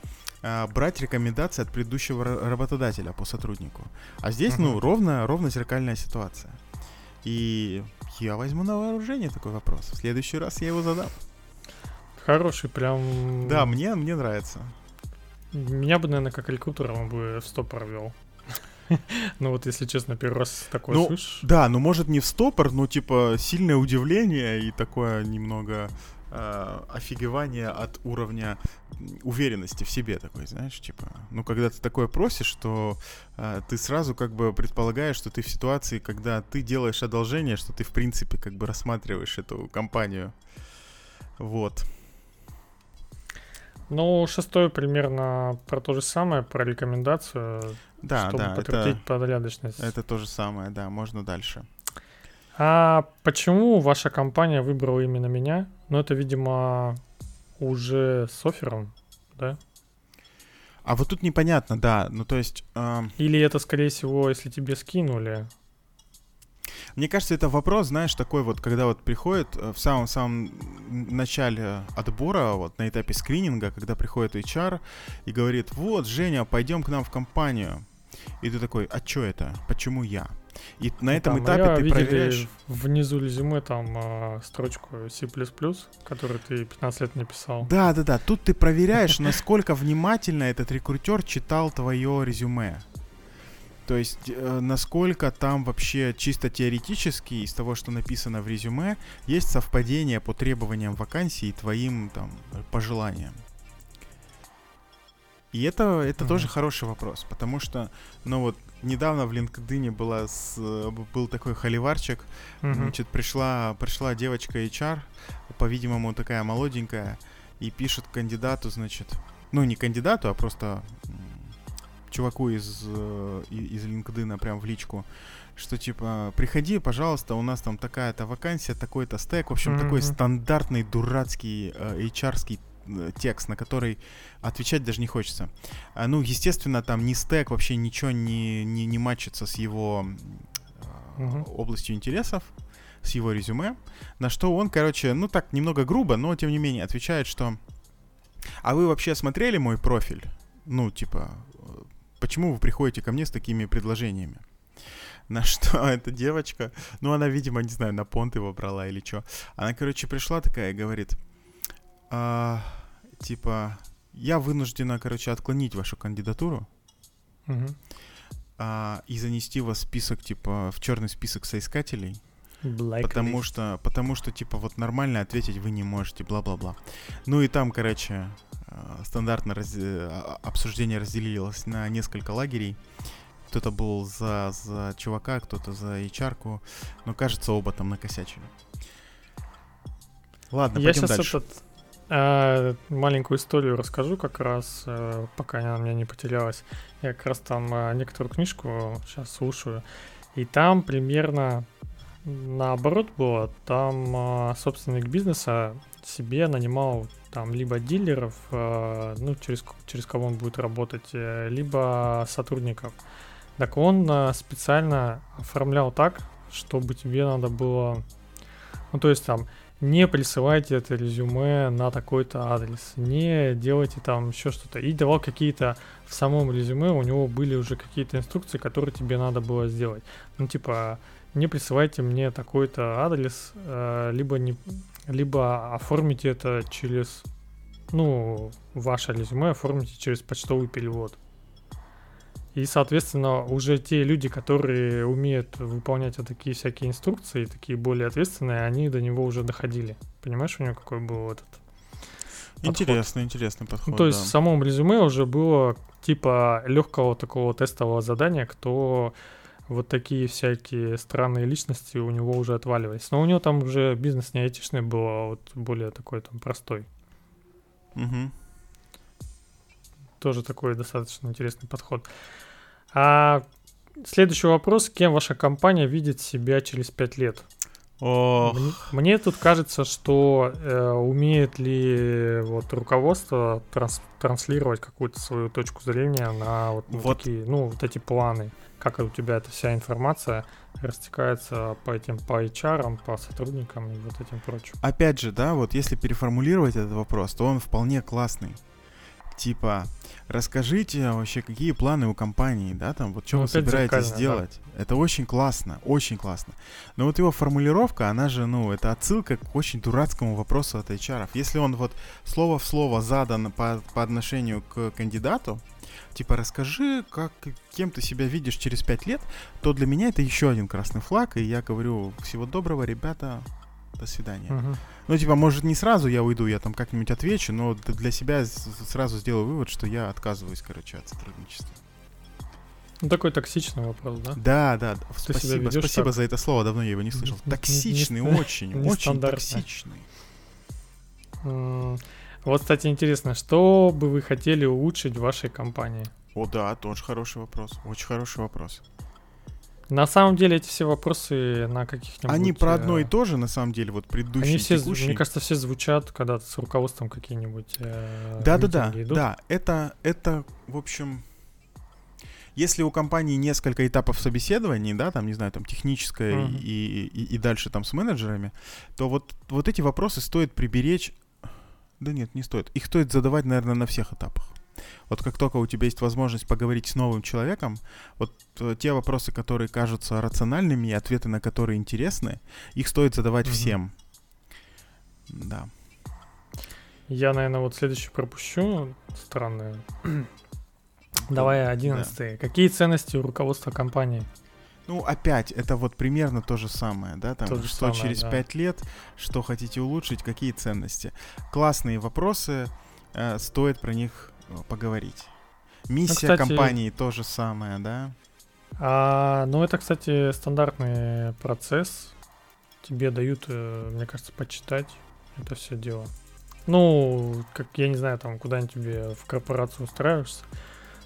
Speaker 1: э, брать рекомендации от предыдущего работодателя по сотруднику. А здесь, угу. ну, ровно, ровно зеркальная ситуация. И я возьму на вооружение такой вопрос. В следующий раз я его задам.
Speaker 2: Хороший, прям.
Speaker 1: Да, мне, мне нравится.
Speaker 2: Меня бы, наверное, как рекрутером бы в стопор вел. Ну вот, если честно, первый раз такое
Speaker 1: ну,
Speaker 2: слышишь.
Speaker 1: Да, ну может не в стопор, но типа сильное удивление и такое немного э, офигевание от уровня уверенности в себе такой, знаешь, типа, ну, когда ты такое просишь, что э, ты сразу как бы предполагаешь, что ты в ситуации, когда ты делаешь одолжение, что ты, в принципе, как бы рассматриваешь эту компанию. Вот.
Speaker 2: Ну, шестой примерно про то же самое, про рекомендацию,
Speaker 1: да,
Speaker 2: чтобы
Speaker 1: да,
Speaker 2: подтвердить
Speaker 1: это,
Speaker 2: порядочность.
Speaker 1: это то же самое, да, можно дальше.
Speaker 2: А почему ваша компания выбрала именно меня? Ну, это, видимо, уже с оффером, да?
Speaker 1: А вот тут непонятно, да, ну то есть... Э,
Speaker 2: Или это, скорее всего, если тебе скинули?
Speaker 1: Мне кажется, это вопрос, знаешь, такой вот, когда вот приходит э, в самом-самом начале отбора, вот на этапе скрининга, когда приходит HR и говорит, вот, Женя, пойдем к нам в компанию. И ты такой, а что это? Почему я? И на этом
Speaker 2: Там,
Speaker 1: этапе
Speaker 2: я
Speaker 1: ты
Speaker 2: видели
Speaker 1: проверяешь...
Speaker 2: внизу резюме там а, строчку C++, которую ты 15 лет не писал.
Speaker 1: Да, да, да. Тут ты проверяешь, насколько внимательно этот рекрутер читал твое резюме. То есть, э, насколько там вообще чисто теоретически из того, что написано в резюме, есть совпадение по требованиям вакансии и твоим там пожеланиям. И это, это
Speaker 2: Мгм.
Speaker 1: тоже хороший вопрос, потому что, ну вот, недавно в LinkedIn была с, был такой холиварчик,
Speaker 2: Мгм.
Speaker 1: Значит, пришла, пришла девочка HR, по-видимому, такая молоденькая, и пишет кандидату, значит, ну, не кандидату, а просто чуваку из, э, из LinkedIn прям в личку, что типа, приходи, пожалуйста, у нас там такая-то вакансия, такой-то стек, в общем, такой
Speaker 2: Мгм.
Speaker 1: стандартный дурацкий э, HR-ский э, текст, на который отвечать даже не хочется. А, ну, естественно, там ни стек, вообще ничего не, не, не матчится с его э,
Speaker 2: Мгм.
Speaker 1: областью интересов, с его резюме, на что он, короче, ну так, немного грубо, но тем не менее отвечает, что «А вы вообще смотрели мой профиль? Ну, типа, э, почему вы приходите ко мне с такими предложениями?» На что эта девочка, ну она, видимо, не знаю, на понт его брала или что. Она, короче, пришла такая и говорит, «А, типа, я вынуждена, короче, отклонить вашу кандидатуру
Speaker 2: Мгм.
Speaker 1: а, и занести вас в список, типа, в черный список соискателей,
Speaker 2: Blacklist.
Speaker 1: потому что, потому что, типа, вот нормально ответить вы не можете, бла-бла-бла. Ну и там, короче, стандартно раз- э, а- обсуждение разделилось на несколько лагерей. Кто-то был за, за чувака, кто-то за HR-ку, но, кажется, оба там накосячили. Ладно,
Speaker 2: Я
Speaker 1: пойдем
Speaker 2: сейчас
Speaker 1: дальше.
Speaker 2: этот э, маленькую историю расскажу, как раз, э, пока она у меня не потерялась. Я как раз там э, некоторую книжку сейчас слушаю, и там примерно наоборот было. Там э, собственник бизнеса себе нанимал там либо дилеров, э, ну через через кого он будет работать, э, либо сотрудников. Так он э, специально оформлял так, чтобы тебе надо было, ну то есть там не присылайте это резюме на такой-то адрес, не делайте там еще что-то. И давал какие-то в самом резюме, у него были уже какие-то инструкции, которые тебе надо было сделать. Ну, типа, не присылайте мне такой-то адрес, либо, не, либо оформите это через, ну, ваше резюме оформите через почтовый перевод. И, соответственно, уже те люди, которые умеют выполнять вот такие всякие инструкции, такие более ответственные, они до него уже доходили. Понимаешь, у него какой был этот подход?
Speaker 1: Интересно, интересный подход.
Speaker 2: Ну, то есть
Speaker 1: да.
Speaker 2: в самом резюме уже было типа легкого такого тестового задания, кто вот такие всякие странные личности у него уже отваливались. Но у него там уже бизнес не айтишный был, а вот более такой там простой.
Speaker 1: Мгм.
Speaker 2: Тоже такой достаточно интересный подход. А следующий вопрос. Кем ваша компания видит себя через пять лет?
Speaker 1: Ох,
Speaker 2: Мне, мне тут кажется, что э, умеет ли вот руководство транс- транслировать какую-то свою точку зрения на вот,
Speaker 1: Вот.
Speaker 2: такие, ну, вот эти планы. Как у тебя эта вся информация растекается по этим, по HR, по сотрудникам и вот этим прочим.
Speaker 1: опять же, да, вот если переформулировать этот вопрос, то он вполне классный. Типа, расскажите вообще, какие планы у компании, да, там, вот что
Speaker 2: Ну,
Speaker 1: вы собираетесь
Speaker 2: зеркально, да.
Speaker 1: делать. Это очень классно, очень классно. Но вот его формулировка, она же, ну, это отсылка к очень дурацкому вопросу от HR. Если он вот слово в слово задан по, по отношению к кандидату, типа, расскажи, как, кем ты себя видишь через пять лет, то для меня это еще один красный флаг, и я говорю, всего доброго, ребята, до свидания.
Speaker 2: Мгм.
Speaker 1: Ну, типа, может, не сразу я уйду, я там как-нибудь отвечу, но для себя сразу сделаю вывод, что я отказываюсь, короче, от сотрудничества.
Speaker 2: Ну, такой токсичный вопрос, да?
Speaker 1: Да, да.
Speaker 2: Ты
Speaker 1: спасибо, спасибо
Speaker 2: так?
Speaker 1: за это слово, давно я его не слышал.
Speaker 2: Не- не-
Speaker 1: Токсичный,
Speaker 2: не-
Speaker 1: очень, очень токсичный.
Speaker 2: Вот, кстати, интересно, что бы вы хотели улучшить в вашей компании?
Speaker 1: О, да, тоже хороший вопрос, очень хороший вопрос.
Speaker 2: На самом деле эти все вопросы на каких-нибудь...
Speaker 1: Они про одно и
Speaker 2: э,
Speaker 1: то же, на самом деле, вот предыдущий,
Speaker 2: Они все,
Speaker 1: текущий.
Speaker 2: мне кажется, все звучат, когда с руководством какие-нибудь э,
Speaker 1: Да, да, да. Это, это, в общем, если у компании несколько этапов собеседований, да, там, не знаю, там техническое
Speaker 2: Мгм.
Speaker 1: и, и, и дальше там с менеджерами, то вот, вот эти вопросы стоит приберечь. Да нет, не стоит. Их стоит задавать, наверное, на всех этапах. Вот как только у тебя есть возможность поговорить с новым человеком, вот э, те вопросы, которые кажутся рациональными и ответы на которые интересны, их стоит задавать
Speaker 2: Мгм.
Speaker 1: всем. Да.
Speaker 2: Я, наверное, вот следующий пропущу. Странное. Давай одиннадцатый. Какие ценности у руководства компании?
Speaker 1: Ну, опять, это вот примерно то же самое, да, там,
Speaker 2: То же
Speaker 1: что
Speaker 2: самое,
Speaker 1: через
Speaker 2: да.
Speaker 1: лет, что хотите улучшить, какие ценности. Классные вопросы, э, стоит про них поговорить. Миссия
Speaker 2: кстати-
Speaker 1: компании то же самое, да.
Speaker 2: А, ну, это, кстати, стандартный процесс. Тебе дают, э, мне кажется, почитать это все дело. Ну, как я не знаю, там куда-нибудь тебе в корпорацию устраиваешься.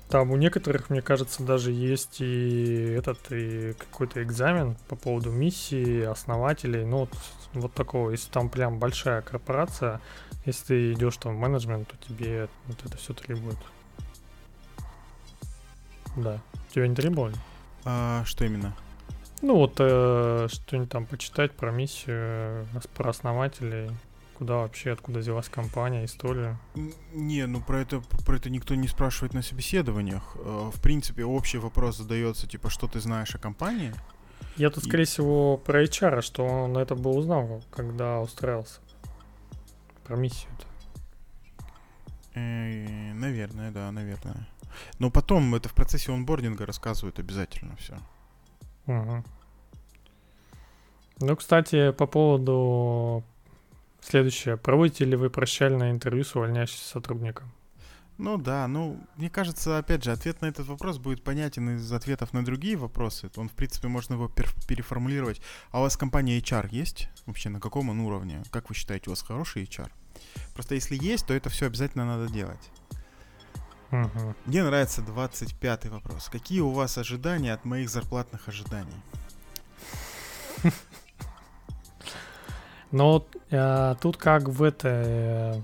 Speaker 2: Там у некоторых, мне кажется, даже есть и этот и какой-то экзамен по поводу миссии, основателей. Ну, вот, вот такого. Если там прям большая корпорация, если ты идешь там в менеджмент, то тебе вот это все требует. Да. Тебя не требовали?
Speaker 1: А, что именно?
Speaker 2: Ну вот э, что-нибудь там почитать про миссию, э, про основателей, куда вообще, откуда взялась компания, историю.
Speaker 1: Н- Не, ну про это, про это никто не спрашивает на собеседованиях. Э, В принципе, общий вопрос задается, типа, что ты знаешь о компании?
Speaker 2: Я тут,
Speaker 1: И-
Speaker 2: скорее всего, про HR, что он это бы узнал, когда устраивался. Про миссию-то.
Speaker 1: Э, Наверное, да, наверное. Но потом это в процессе онбординга рассказывают обязательно все.
Speaker 2: Мгм. Ну, кстати, по поводу следующее. Проводите ли вы прощальное интервью с увольняющимся сотрудником?
Speaker 1: Ну да, ну, мне кажется, опять же, ответ на этот вопрос будет понятен из ответов на другие вопросы. Он, в принципе, можно его пер- переформулировать. А у вас компания HR есть? Вообще, на каком он уровне? Как вы считаете, у вас хороший HR? Просто если есть, то это все обязательно надо делать.
Speaker 2: Мгм.
Speaker 1: Мне нравится 25 вопрос. Какие у вас ожидания от моих зарплатных ожиданий?
Speaker 2: Но вот, э, тут как в этой э,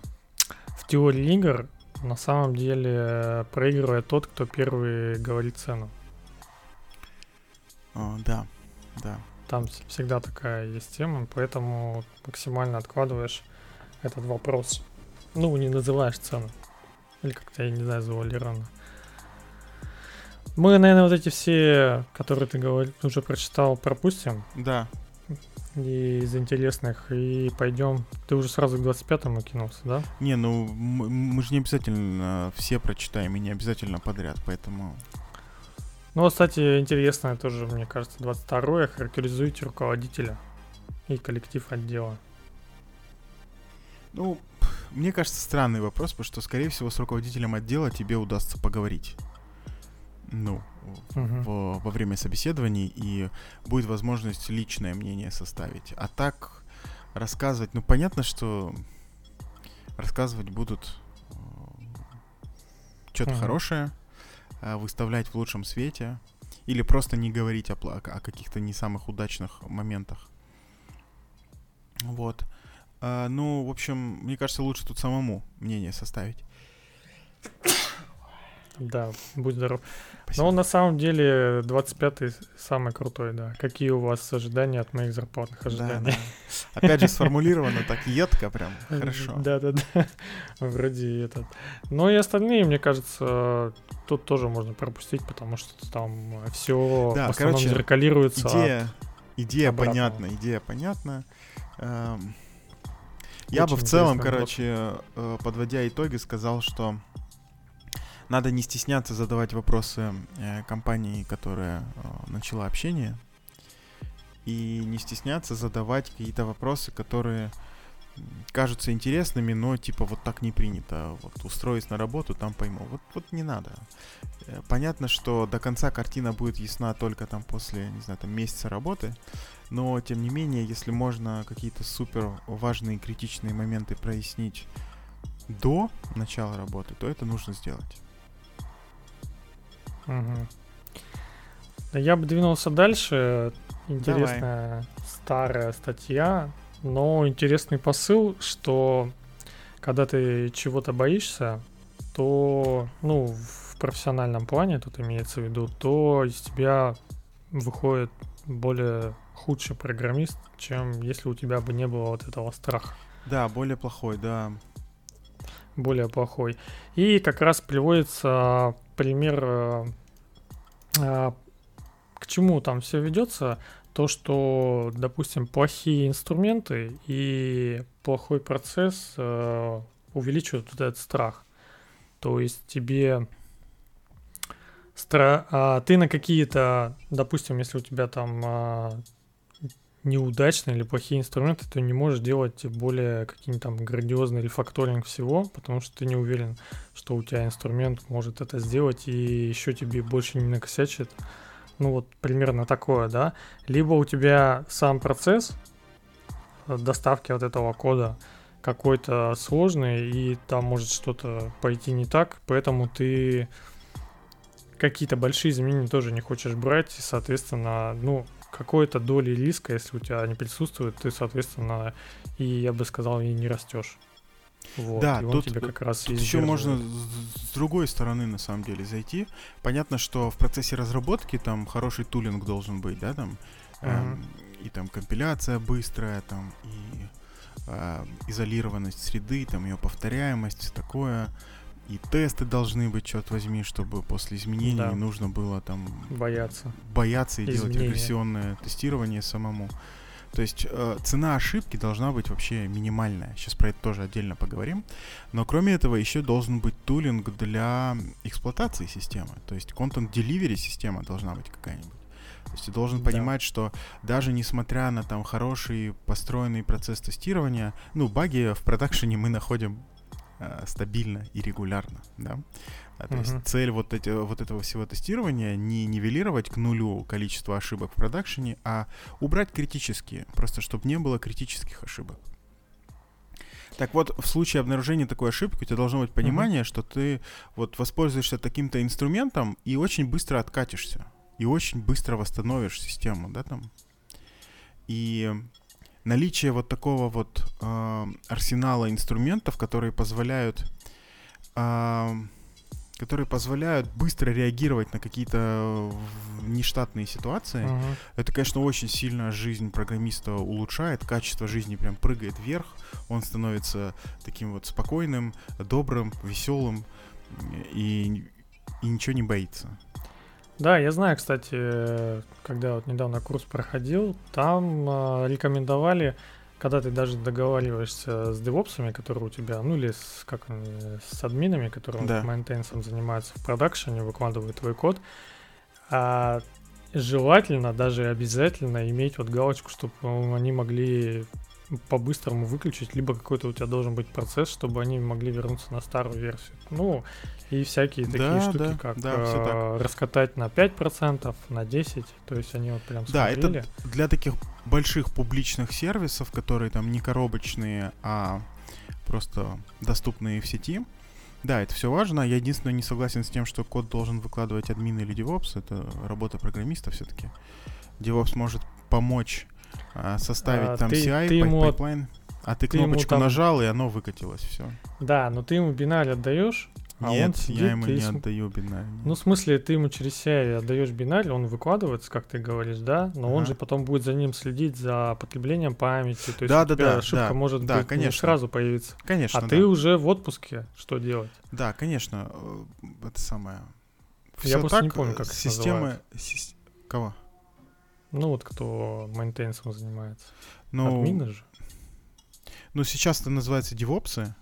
Speaker 2: в теории игр на самом деле э, проигрывает тот, кто первый говорит цену.
Speaker 1: О, да, да.
Speaker 2: Там вс- всегда такая есть тема, поэтому максимально откладываешь этот вопрос. Ну, не называешь цену. Или как-то, я не знаю, завуалировано. Мы, наверное, вот эти все, которые ты говорил, уже прочитал, пропустим.
Speaker 1: Да,
Speaker 2: И из интересных. И пойдем. Ты уже сразу к 25-му кинулся, да?
Speaker 1: Не, ну м- мы же не обязательно все прочитаем и не обязательно подряд, поэтому...
Speaker 2: Ну, кстати, интересное тоже, мне кажется, 22-е. Характеризуйте руководителя и коллектив отдела.
Speaker 1: Ну, мне кажется, странный вопрос, потому что, скорее всего, с руководителем отдела тебе удастся поговорить. Ну, в- во время собеседований, и будет возможность личное мнение составить. А так рассказывать, ну, понятно, что рассказывать будут что-то
Speaker 2: Мгм.
Speaker 1: хорошее, а, выставлять в лучшем свете, или просто не говорить о, о каких-то не самых удачных моментах. Вот. А, ну, в общем, мне кажется, лучше тут самому мнение составить.
Speaker 2: Да, будь здоров.
Speaker 1: Спасибо.
Speaker 2: Но на самом деле 25-й самый крутой, да. Какие у вас ожидания от моих зарплатных
Speaker 1: Да,
Speaker 2: ожиданий?
Speaker 1: да. Опять же, сформулировано так едко прям. Хорошо.
Speaker 2: Да, да, да. Вроде этот. Но и остальные, мне кажется, тут тоже можно пропустить, потому что там все
Speaker 1: Да,
Speaker 2: в основном
Speaker 1: короче,
Speaker 2: зеркалируется.
Speaker 1: Идея, идея
Speaker 2: обратного.
Speaker 1: понятна, идея понятна. Эм, Я бы в целом,
Speaker 2: блок.
Speaker 1: короче, э, подводя итоги, сказал, что надо не стесняться задавать вопросы э, компании, которая э, начала общение. и не стесняться задавать какие-то вопросы, которые кажутся интересными, но типа вот так не принято. Вот устроить на работу, там пойму. Вот, вот не надо. Э, понятно, что до конца картина будет ясна только там после, не знаю, там месяца работы, но тем не менее, если можно какие-то супер важные критичные моменты прояснить до начала работы, то это нужно сделать.
Speaker 2: Угу. Я бы двинулся дальше. Интересная Давай. старая статья но интересный посыл, что когда ты чего-то боишься, то, ну, в профессиональном плане тут имеется в виду, то из тебя выходит более худший программист, чем если у тебя бы не было вот этого страха.
Speaker 1: Да, более плохой, да.
Speaker 2: Более плохой. И как раз приводится пример, э, э, к чему там все ведется то, что, допустим, плохие инструменты и плохой процесс э, увеличивают вот этот страх. То есть тебе стра... а, ты на какие-то, допустим, если у тебя там а, неудачные или плохие инструменты, ты не можешь делать более какие-нибудь там грандиозный рефакторинг всего, потому что ты не уверен, что у тебя инструмент может это сделать и еще тебе больше не накосячит. Ну вот примерно такое, да, либо у тебя сам процесс доставки вот этого кода какой-то сложный, и там может что-то пойти не так, поэтому ты какие-то большие изменения тоже не хочешь брать, и, соответственно, ну, какой-то доли риска, если у тебя не присутствует, ты, соответственно, и, я бы сказал, и не растешь.
Speaker 1: Вот, да, и тут, тебе как раз тут еще можно с, другой стороны на самом деле зайти. Понятно, что в процессе разработки там хороший тулинг должен быть, да, там uh-huh. эм, и там компиляция быстрая, там и э, изолированность среды, там ее повторяемость, такое. И тесты должны быть, черт возьми, чтобы после изменений да. не нужно было там
Speaker 2: бояться,
Speaker 1: бояться и Изменения. делать регрессионное тестирование самому. То есть э, цена ошибки должна быть вообще минимальная. Сейчас про это тоже отдельно поговорим. Но кроме этого еще должен быть тулинг для эксплуатации системы. То есть delivery система должна быть какая-нибудь. То есть ты должен да. понимать, что даже несмотря на там хороший построенный процесс тестирования, ну, баги в продакшене мы находим стабильно и регулярно, да. А, то uh-huh. есть цель вот, эти, вот этого всего тестирования не нивелировать к нулю количество ошибок в продакшене, а убрать критические, просто чтобы не было критических ошибок. Так вот, в случае обнаружения такой ошибки у тебя должно быть понимание, uh-huh. что ты вот воспользуешься таким-то инструментом и очень быстро откатишься. И очень быстро восстановишь систему, да, там. И наличие вот такого вот э, арсенала инструментов, которые позволяют э, которые позволяют быстро реагировать на какие-то нештатные ситуации. Uh-huh. Это, конечно, очень сильно жизнь программиста улучшает, качество жизни прям прыгает вверх, он становится таким вот спокойным, добрым, веселым и, и ничего не боится.
Speaker 2: Да, я знаю, кстати, когда вот недавно курс проходил, там э, рекомендовали когда ты даже договариваешься с девопсами, которые у тебя, ну или с, как, с админами, которые да. мейнтейнсом занимаются в продакшене, выкладывают твой код, а желательно, даже обязательно иметь вот галочку, чтобы они могли по-быстрому выключить, либо какой-то у тебя должен быть процесс, чтобы они могли вернуться на старую версию. Ну, и всякие такие да, штуки, да, как да, э, раскатать на 5%, на 10%, то есть они вот прям
Speaker 1: Да, смотрели. это для таких больших публичных сервисов, которые там не коробочные, а просто доступные в сети. Да, это все важно. Я единственное не согласен с тем, что код должен выкладывать админ или DevOps. Это работа программиста все-таки. DevOps может помочь а, составить а, там ты, CI, ты ему, pipeline. А ты, ты кнопочку там... нажал, и оно выкатилось, все.
Speaker 2: Да, но ты ему бинарь отдаешь,
Speaker 1: а Нет, он сидит, я ему не см... отдаю бинарь.
Speaker 2: Ну, в смысле, ты ему через CI отдаешь бинарь, он выкладывается, как ты говоришь, да? Но ага. он же потом будет за ним следить за потреблением памяти. То есть да, да, да, ошибка да, может да, быть конечно. Не сразу появиться.
Speaker 1: Конечно.
Speaker 2: А да. ты уже в отпуске. Что делать?
Speaker 1: Да, конечно. Э, это самое.
Speaker 2: Все я просто так, не помню, как
Speaker 1: системы. Си... Кого?
Speaker 2: Ну вот кто мейнтейнсом занимается. Ну, Админы же.
Speaker 1: Ну, сейчас это называется девопсы.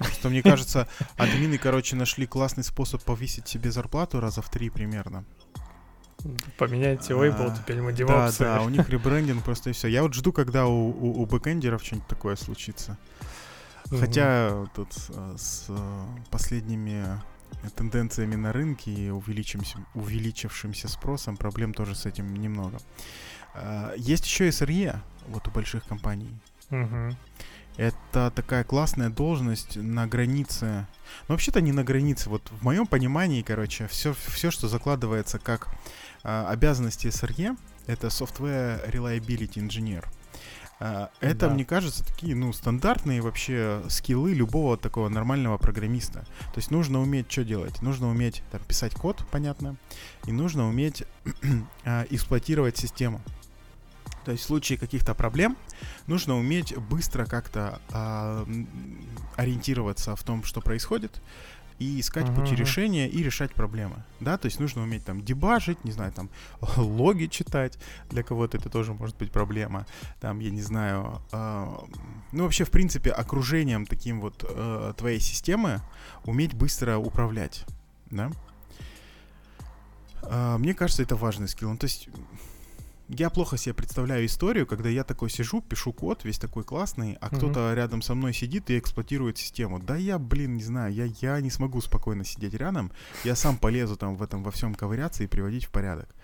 Speaker 1: Что мне кажется, админы, короче, нашли классный способ повысить себе зарплату раза в три примерно.
Speaker 2: Поменяйте лейбл,
Speaker 1: А,
Speaker 2: теперь мы
Speaker 1: Да,
Speaker 2: девопсы.
Speaker 1: да, у них ребрендинг просто и все. Я вот жду, когда у, у, у бэкэндеров что-нибудь такое случится. Хотя тут э, с э, последними тенденциями на рынке и увеличимся, увеличившимся спросом проблем тоже с этим немного. А, Есть еще SRE вот у больших компаний.
Speaker 2: Мгм.
Speaker 1: Это такая классная должность на границе. Ну, вообще-то не на границе. Вот в моем понимании, короче, все, все что закладывается как а, обязанности SRE, это Software Reliability Engineer. А, это,
Speaker 2: Да.
Speaker 1: мне кажется, такие, ну, стандартные вообще скиллы любого такого нормального программиста. То есть нужно уметь что делать? Нужно уметь там, писать код, понятно, и нужно уметь а, эксплуатировать систему. То есть в случае каких-то проблем нужно уметь быстро как-то м, ориентироваться в том, что происходит, и искать
Speaker 2: Мгм,
Speaker 1: пути решения и решать проблемы. Да, то есть нужно уметь там дебажить, не знаю, там логи читать. Для кого-то это тоже может быть проблема. Там, я не знаю, а, ну вообще в принципе окружением таким вот э, твоей системы уметь быстро управлять, да. А, мне кажется, это важный скилл. Ну, то есть я плохо себе представляю историю, когда я такой сижу, пишу код, весь такой классный, а
Speaker 2: Мгм.
Speaker 1: кто-то рядом со мной сидит и эксплуатирует систему. Да я, блин, не знаю, я, я не смогу спокойно сидеть рядом. Я сам полезу там в этом во всем ковыряться и приводить в порядок.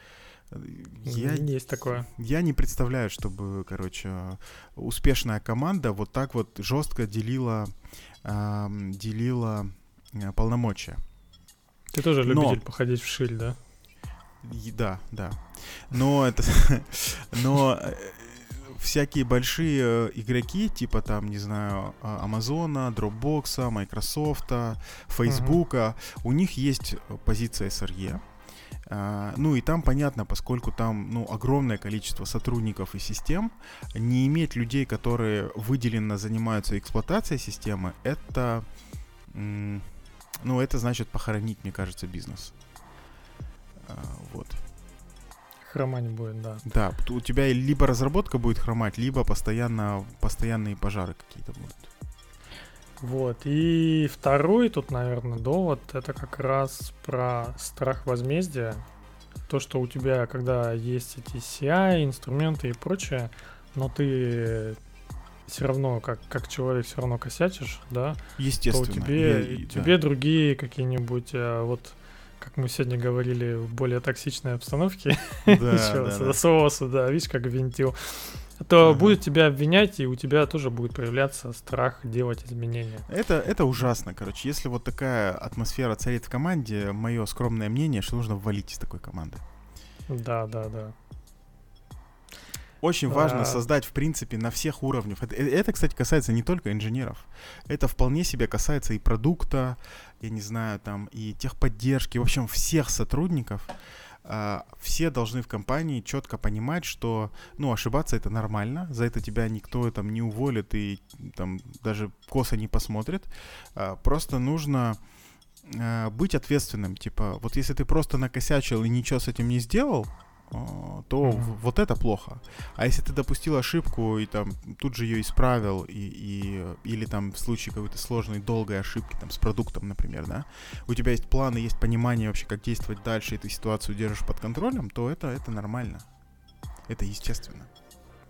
Speaker 1: Я,
Speaker 2: Есть такое.
Speaker 1: я не представляю, чтобы, короче, успешная команда вот так вот жестко делила, ам, делила э, полномочия.
Speaker 2: Ты тоже
Speaker 1: Но-
Speaker 2: любитель походить в шиль, да?
Speaker 1: И- Да, да. Но это... Но э, всякие большие э, игроки, типа там, не знаю, Амазона, Дропбокса, Майкрософта, Фейсбука, у них есть э, позиция SRE. А, Ну и там понятно, поскольку там ну, огромное количество сотрудников и систем, не иметь людей, которые выделенно занимаются эксплуатацией системы, это, ну, это значит похоронить, мне кажется, бизнес. А, Вот.
Speaker 2: Хромать будет, да.
Speaker 1: Да, у тебя либо разработка будет хромать, либо постоянно, постоянные пожары какие-то будут.
Speaker 2: Вот. И второй тут, наверное, довод, это как раз про страх возмездия. То, что у тебя, когда есть эти CI, инструменты и прочее, но ты все равно, как, как человек, все равно косячишь, да, то
Speaker 1: Естественно.
Speaker 2: у тебе,
Speaker 1: я- и- да.
Speaker 2: тебе другие какие-нибудь, э, вот как мы сегодня говорили, в более токсичной обстановке,
Speaker 1: Да, да, да.
Speaker 2: соуса, да, видишь, как винтил, то
Speaker 1: Ага.
Speaker 2: будет тебя обвинять, и у тебя тоже будет проявляться страх делать изменения.
Speaker 1: Это, это ужасно, короче. Если вот такая атмосфера царит в команде, мое скромное мнение, что нужно валить из такой команды.
Speaker 2: Да, да, да.
Speaker 1: Очень важно создать, в принципе, на всех уровнях. Это, э, это, кстати, касается не только инженеров. Это вполне себе касается и продукта, я не знаю, там, и техподдержки, в общем, всех сотрудников. А, все должны в компании четко понимать, что, ну, ошибаться это нормально, за это тебя никто там не уволит и там даже косо не посмотрит. А, просто нужно а, быть ответственным. Типа, вот если ты просто накосячил и ничего с этим не сделал, то
Speaker 2: Мгм.
Speaker 1: в- вот это плохо. А если ты допустил ошибку и там тут же ее исправил, и, и, или там в случае какой-то сложной, долгой ошибки там с продуктом, например, да, у тебя есть планы, есть понимание вообще, как действовать дальше, и ты ситуацию держишь под контролем, то это, это нормально. Это естественно.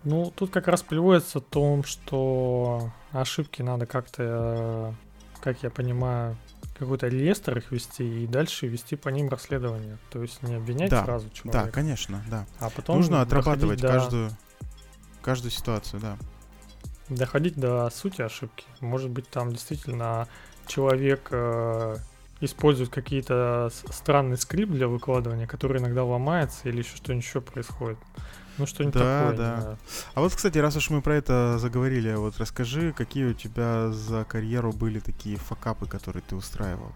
Speaker 2: Ну, тут как раз приводится о том, что ошибки надо как-то, э, как я понимаю, какой-то реестр их вести и дальше вести по ним расследование. То есть не обвинять
Speaker 1: Да,
Speaker 2: сразу
Speaker 1: Да,
Speaker 2: человека,
Speaker 1: конечно, да.
Speaker 2: а потом
Speaker 1: Нужно отрабатывать
Speaker 2: до-
Speaker 1: каждую, каждую ситуацию, да.
Speaker 2: доходить до сути ошибки. Может быть, там действительно человек э, использует какие-то с- странный скрипт для выкладывания, который иногда ломается или еще что-нибудь еще происходит. Ну, что-нибудь
Speaker 1: Да,
Speaker 2: такое,
Speaker 1: да.
Speaker 2: знаю.
Speaker 1: А вот, кстати, раз уж мы про это заговорили, вот расскажи, какие у тебя за карьеру были такие факапы, которые ты устраивал?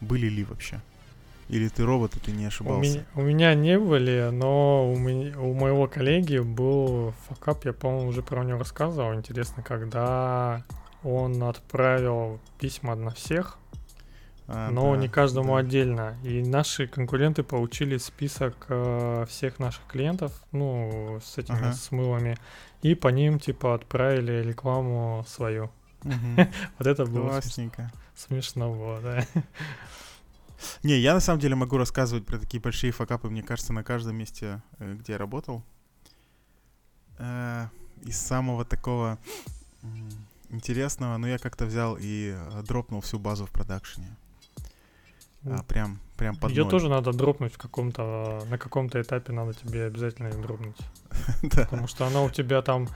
Speaker 1: Были ли вообще? Или ты робот, и ты не
Speaker 2: У
Speaker 1: ошибался?
Speaker 2: меня, у меня не были, но у, меня, у моего коллеги был факап, я, по-моему, уже про него рассказывал. Интересно, когда он отправил письма на всех,
Speaker 1: А,
Speaker 2: но
Speaker 1: да,
Speaker 2: не каждому
Speaker 1: да.
Speaker 2: отдельно. И наши конкуренты получили список э, всех наших клиентов, ну, с этими
Speaker 1: Ага.
Speaker 2: смылами, и по ним, типа, отправили рекламу свою.
Speaker 1: Мгм.
Speaker 2: Вот это было
Speaker 1: Классненько.
Speaker 2: смешно было, да.
Speaker 1: Не, я на самом деле могу рассказывать про такие большие факапы, мне кажется, на каждом месте, э, где я работал. Э, из самого такого интересного, ну я как-то взял и э, дропнул всю базу в продакшене. А, прям, прям под
Speaker 2: Ее
Speaker 1: ноль.
Speaker 2: тоже надо дропнуть в каком-то, на каком-то этапе надо тебе обязательно ее дропнуть. Потому что она у тебя там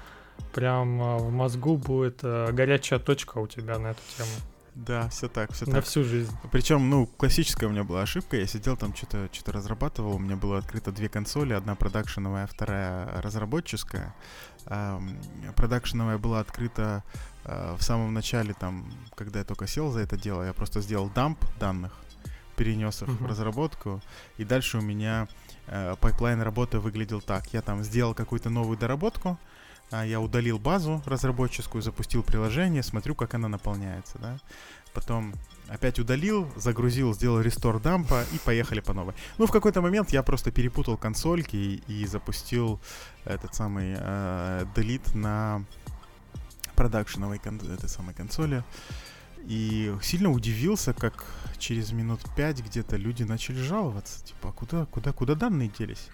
Speaker 2: прям а, в мозгу будет э, горячая точка у тебя на эту тему.
Speaker 1: Да, все так, все
Speaker 2: На
Speaker 1: так.
Speaker 2: всю жизнь.
Speaker 1: Причем, ну, классическая у меня была ошибка. Я сидел там, что-то что разрабатывал. У меня было открыто две консоли. Одна продакшеновая, вторая разработческая. Продакшеновая была открыта а, в самом начале, там, когда я только сел за это дело. Я просто сделал дамп данных, перенес их в разработку. И дальше у меня э, pipeline работы выглядел так. Я там сделал какую-то новую доработку, а, я удалил базу разработческую, запустил приложение, смотрю, как она наполняется, да. Потом опять удалил, загрузил, сделал restore дампа и поехали по новой. Ну, в какой-то момент я просто перепутал консольки и, и запустил этот самый э, delete на продакшеновой кон- этой самой консоли. И сильно удивился, как через минут пять где-то люди начали жаловаться. Типа, а куда, куда, куда данные делись?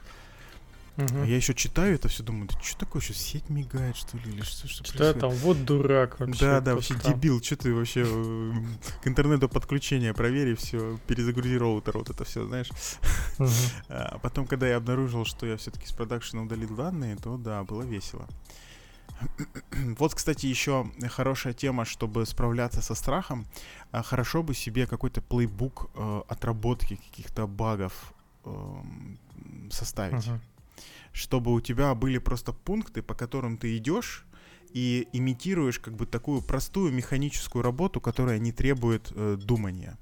Speaker 2: Мгм.
Speaker 1: А я еще читаю это все, думаю, да что такое, что сеть мигает, что ли, или что, что
Speaker 2: я
Speaker 1: происходит?
Speaker 2: там, вот дурак вообще.
Speaker 1: Да, да, вообще
Speaker 2: там.
Speaker 1: дебил, что ты вообще э, к интернету подключение проверь, все, перезагрузи роутер, вот это все, знаешь.
Speaker 2: Мгм.
Speaker 1: А потом, когда я обнаружил, что я все-таки с продакшена удалил данные, то да, было весело. Вот, кстати, еще хорошая тема, чтобы справляться со страхом. А, Хорошо бы себе какой-то плейбук э, отработки каких-то багов эм, составить
Speaker 2: Мгм.
Speaker 1: чтобы у тебя были просто пункты, по которым ты идешь и имитируешь как бы такую простую механическую работу, которая не требует э, думания.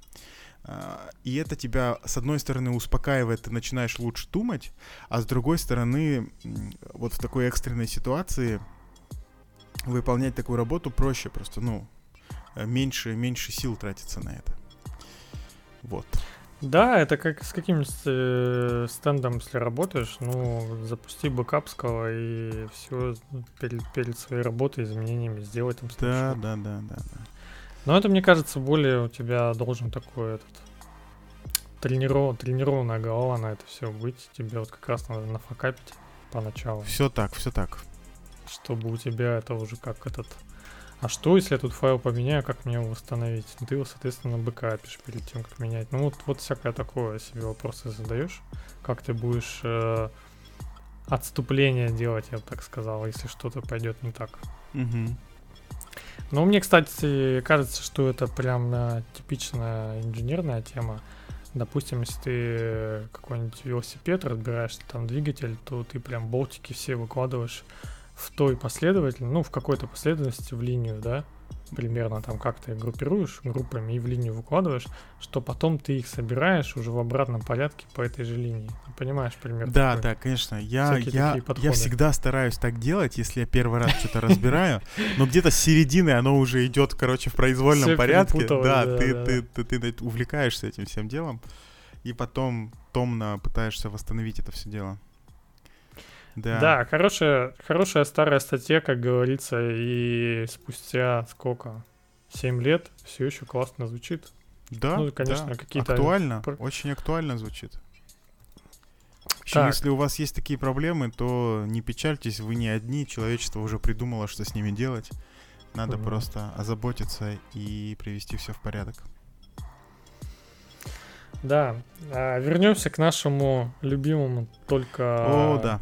Speaker 1: А, И это тебя, с одной стороны, успокаивает, ты начинаешь лучше думать, а с другой стороны, вот в такой экстренной ситуации выполнять такую работу проще просто, ну, э, меньше, меньше сил тратится на это. Вот.
Speaker 2: Да, это как с каким-нибудь э, стендом, если работаешь, ну, запусти бэкапского и все перед, перед своей работой, изменениями сделать там
Speaker 1: Да, да, да, да, да.
Speaker 2: Но это, мне кажется, более у тебя должен такой этот трениров, тренированная голова на это все быть. Тебе вот как раз надо нафакапить поначалу,
Speaker 1: Все так, все так.
Speaker 2: Чтобы у тебя это уже как этот... А что, если я тут файл поменяю, как мне его восстановить? Ты его, соответственно, бэкапишь перед тем, как менять. Ну вот, вот всякое такое себе вопросы задаешь. Как ты будешь э, отступление делать, я бы так сказал, если что-то пойдет не так.
Speaker 1: Мгм.
Speaker 2: Ну, мне, кстати, кажется, что это прям э, типичная инженерная тема. Допустим, если ты какой-нибудь велосипед разбираешь, там двигатель, то ты прям болтики все выкладываешь в той последовательности, ну, в какой-то последовательности в линию, да, примерно там как ты группируешь группами и в линию выкладываешь, что потом ты их собираешь уже в обратном порядке по этой же линии. Понимаешь, пример
Speaker 1: Да,
Speaker 2: такой?
Speaker 1: да, конечно. Я, я, я всегда стараюсь так делать, если я первый раз что-то разбираю, но где-то с середины оно уже идет, короче, в произвольном порядке. Да, ты, ты, ты, ты увлекаешься этим всем делом, и потом томно пытаешься восстановить это все дело. Да.
Speaker 2: Да, хорошая, хорошая старая статья, как говорится, и спустя сколько? 7 лет все еще классно звучит.
Speaker 1: Да,
Speaker 2: Ну, конечно,
Speaker 1: да.
Speaker 2: какие-то
Speaker 1: Актуально,
Speaker 2: пр-
Speaker 1: очень актуально звучит. Еще
Speaker 2: Так.
Speaker 1: если у вас есть такие проблемы, то не печальтесь, вы не одни, человечество уже придумало, что с ними делать. Надо
Speaker 2: Мгм.
Speaker 1: просто озаботиться и привести все в порядок.
Speaker 2: Да, а, вернемся к нашему любимому только
Speaker 1: О, да.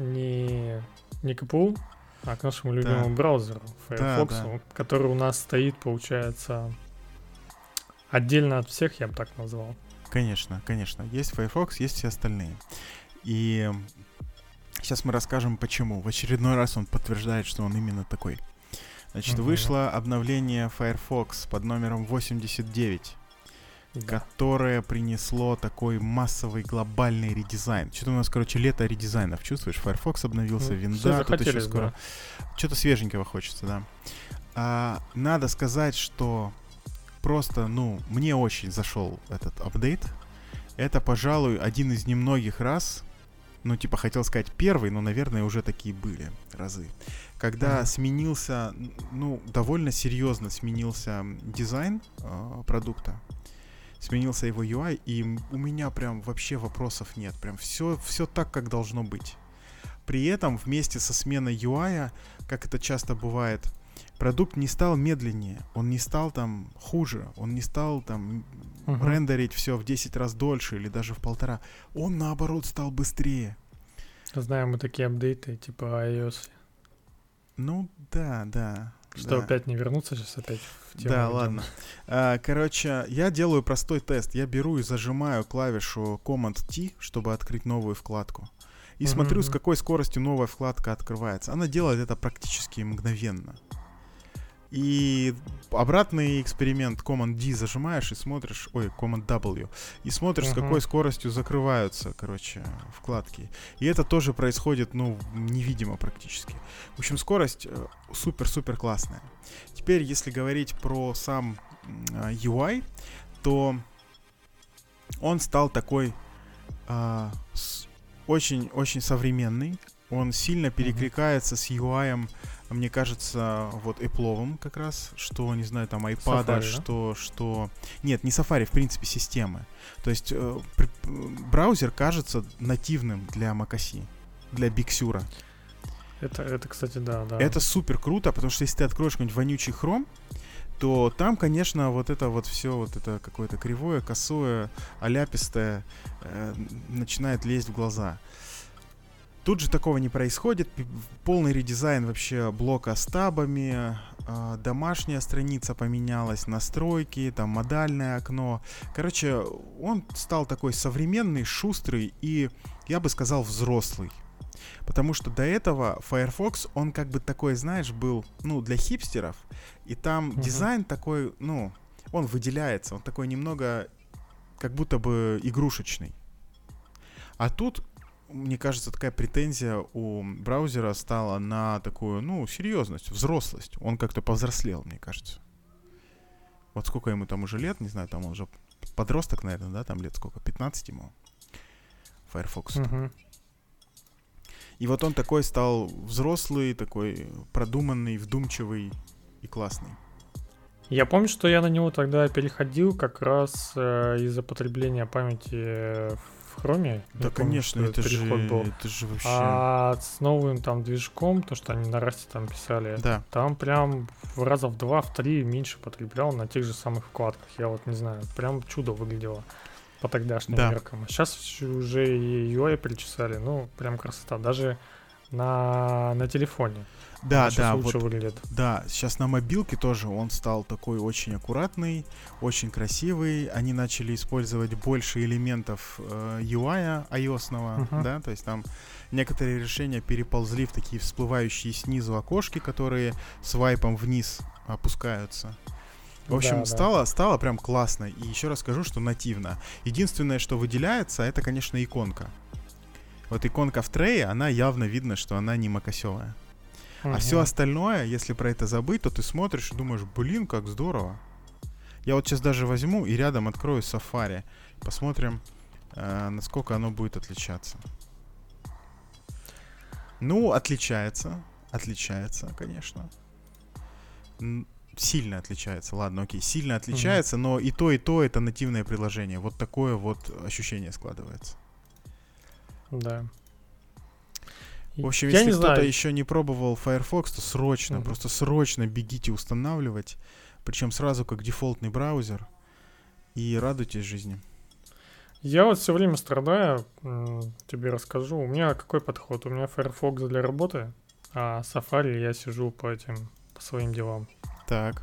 Speaker 2: Не, не, КПУ, а к нашему любимому браузеру Firefox,
Speaker 1: да.
Speaker 2: который у нас стоит, получается, отдельно от всех, я бы так назвал.
Speaker 1: Конечно, конечно. Есть Firefox, есть все остальные. И сейчас мы расскажем, почему. В очередной раз он подтверждает, что он именно такой. Значит,
Speaker 2: Мгм.
Speaker 1: вышло обновление Firefox под номером 89.
Speaker 2: Да.
Speaker 1: которое принесло такой массовый глобальный редизайн. Что-то у нас, короче, лето редизайнов. Чувствуешь? Firefox обновился,
Speaker 2: Ну,
Speaker 1: винда, тут еще скоро.
Speaker 2: да.
Speaker 1: Что-то свеженького хочется, да. А, надо сказать, что просто, ну, мне очень зашел этот апдейт. Это, пожалуй, один из немногих раз, ну, типа, хотел сказать первый, но, наверное, уже такие были разы. Когда
Speaker 2: Мгм.
Speaker 1: сменился, ну, довольно серьезно сменился дизайн э, продукта. Сменился его UI, и у меня прям вообще вопросов нет. Прям все, все так, как должно быть. При этом вместе со сменой UI, как это часто бывает, продукт не стал медленнее, он не стал там хуже, он не стал там uh-huh. рендерить все в 10 раз дольше или даже в полтора. Он наоборот стал быстрее.
Speaker 2: Знаем мы такие апдейты, типа iOS.
Speaker 1: Ну да, да.
Speaker 2: Что да. опять не вернуться сейчас опять
Speaker 1: в тему. Да, ладно. А, короче, я делаю простой тест. Я беру и зажимаю клавишу Command T, чтобы открыть новую вкладку. И mm-hmm. смотрю, с какой скоростью новая вкладка открывается. Она делает это практически мгновенно. И обратный эксперимент Command D зажимаешь и смотришь, ой, Command W, и смотришь, uh-huh. с какой скоростью закрываются, короче, вкладки. И это тоже происходит, ну, невидимо практически. В общем, скорость э, супер-супер классная. Теперь, если говорить про сам UI, то он стал такой очень-очень а, современный. Он сильно перекликается uh-huh. с UI мне кажется, вот Apple как раз, что, не знаю, там iPad, Safari, что, да? что... Нет, не Safari, в принципе, системы. То есть э, при, браузер кажется нативным для macOS, для Sur.
Speaker 2: Это, это, кстати, да, да.
Speaker 1: Это супер круто, потому что если ты откроешь какой-нибудь вонючий Chrome, то там, конечно, вот это вот все, вот это какое-то кривое, косое, аляпистое э, начинает лезть в глаза. Тут же такого не происходит. Полный редизайн вообще блока с табами. Э, домашняя страница поменялась, настройки, там модальное окно. Короче, он стал такой современный, шустрый и, я бы сказал, взрослый. Потому что до этого Firefox, он как бы такой, знаешь, был, ну, для хипстеров. И там uh-huh. дизайн такой, ну, он выделяется. Он такой немного, как будто бы игрушечный. А тут мне кажется, такая претензия у браузера стала на такую, ну, серьезность, взрослость. Он как-то повзрослел, мне кажется. Вот сколько ему там уже лет, не знаю, там он уже подросток, наверное, да, там лет сколько, 15 ему, Firefox. Uh-huh. И вот он такой стал взрослый, такой продуманный, вдумчивый и классный.
Speaker 2: Я помню, что я на него тогда переходил как раз э, из-за потребления памяти в хроме.
Speaker 1: Да, конечно, это же, был. это же вообще...
Speaker 2: А с новым там движком, то, что они на расте там писали, да. там прям в раза в два, в три меньше потреблял на тех же самых вкладках. Я вот не знаю, прям чудо выглядело по тогдашним да. меркам. Сейчас уже и UI причесали, ну, прям красота. Даже на, на телефоне.
Speaker 1: Да, да, вот, выглядит. Да, сейчас на мобилке тоже он стал такой очень аккуратный, очень красивый. Они начали использовать больше элементов э, UI iOS, uh-huh. да, то есть там некоторые решения переползли в такие всплывающие снизу окошки, которые свайпом вниз опускаются. В общем, да, стало, да. стало прям классно. И еще раз скажу, что нативно. Единственное, что выделяется, это, конечно, иконка. Вот иконка в трее, она явно видно, что она не макосевая. А все остальное, если про это забыть, то ты смотришь и думаешь, блин, как здорово. Я вот сейчас даже возьму и рядом открою Safari. Посмотрим, э, насколько оно будет отличаться. Ну, отличается. Отличается, конечно. Сильно отличается. Ладно, окей, сильно отличается, угу. но и то, и то это нативное приложение. Вот такое вот ощущение складывается.
Speaker 2: Да.
Speaker 1: В общем, я если кто-то еще не пробовал Firefox, то срочно, угу. просто срочно бегите устанавливать. Причем сразу как дефолтный браузер. И радуйтесь жизни.
Speaker 2: Я вот все время страдаю, тебе расскажу. У меня какой подход? У меня Firefox для работы, а Safari я сижу по этим, по своим делам.
Speaker 1: Так.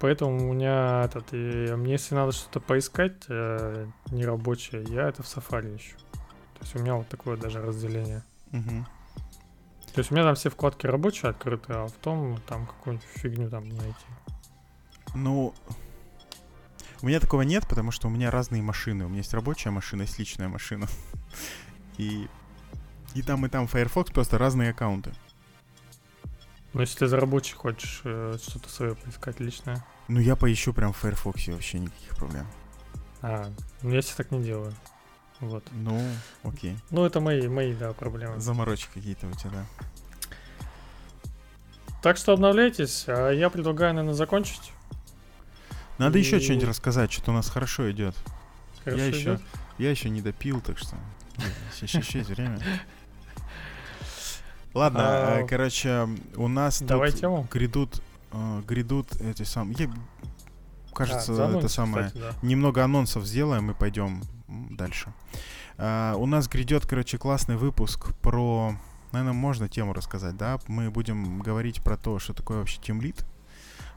Speaker 2: Поэтому у меня этот, и мне если надо что-то поискать э, нерабочее, я это в Safari ищу. То есть у меня вот такое даже разделение. Угу. То есть у меня там все вкладки рабочие открыты, а в том там какую-нибудь фигню там найти.
Speaker 1: Ну, у меня такого нет, потому что у меня разные машины. У меня есть рабочая машина, есть личная машина. И, и там, и там Firefox просто разные аккаунты.
Speaker 2: Ну, если ты за рабочий хочешь э, что-то свое поискать личное.
Speaker 1: Ну, я поищу прям в Firefox, вообще никаких проблем.
Speaker 2: А, ну я себе так не делаю. Вот.
Speaker 1: Ну, окей.
Speaker 2: Ну, это мои, мои, да, проблемы.
Speaker 1: Заморочки какие-то у тебя, да.
Speaker 2: Так что обновляйтесь, а я предлагаю, наверное, закончить.
Speaker 1: Надо
Speaker 2: И-
Speaker 1: еще что-нибудь рассказать, что-то у нас хорошо идет.
Speaker 2: Хорошо
Speaker 1: я еще,
Speaker 2: идёт?
Speaker 1: я еще не допил, так что еще есть время. Ладно,
Speaker 2: А,
Speaker 1: э, короче, у нас
Speaker 2: давай
Speaker 1: тут
Speaker 2: тему.
Speaker 1: грядут, э, грядут эти самые, я- кажется,
Speaker 2: А,
Speaker 1: это самое,
Speaker 2: кстати, да.
Speaker 1: немного анонсов сделаем и пойдем дальше. А, у нас грядет, короче, классный выпуск про, наверное, можно тему рассказать, да? Мы будем говорить про то, что такое вообще тимлит,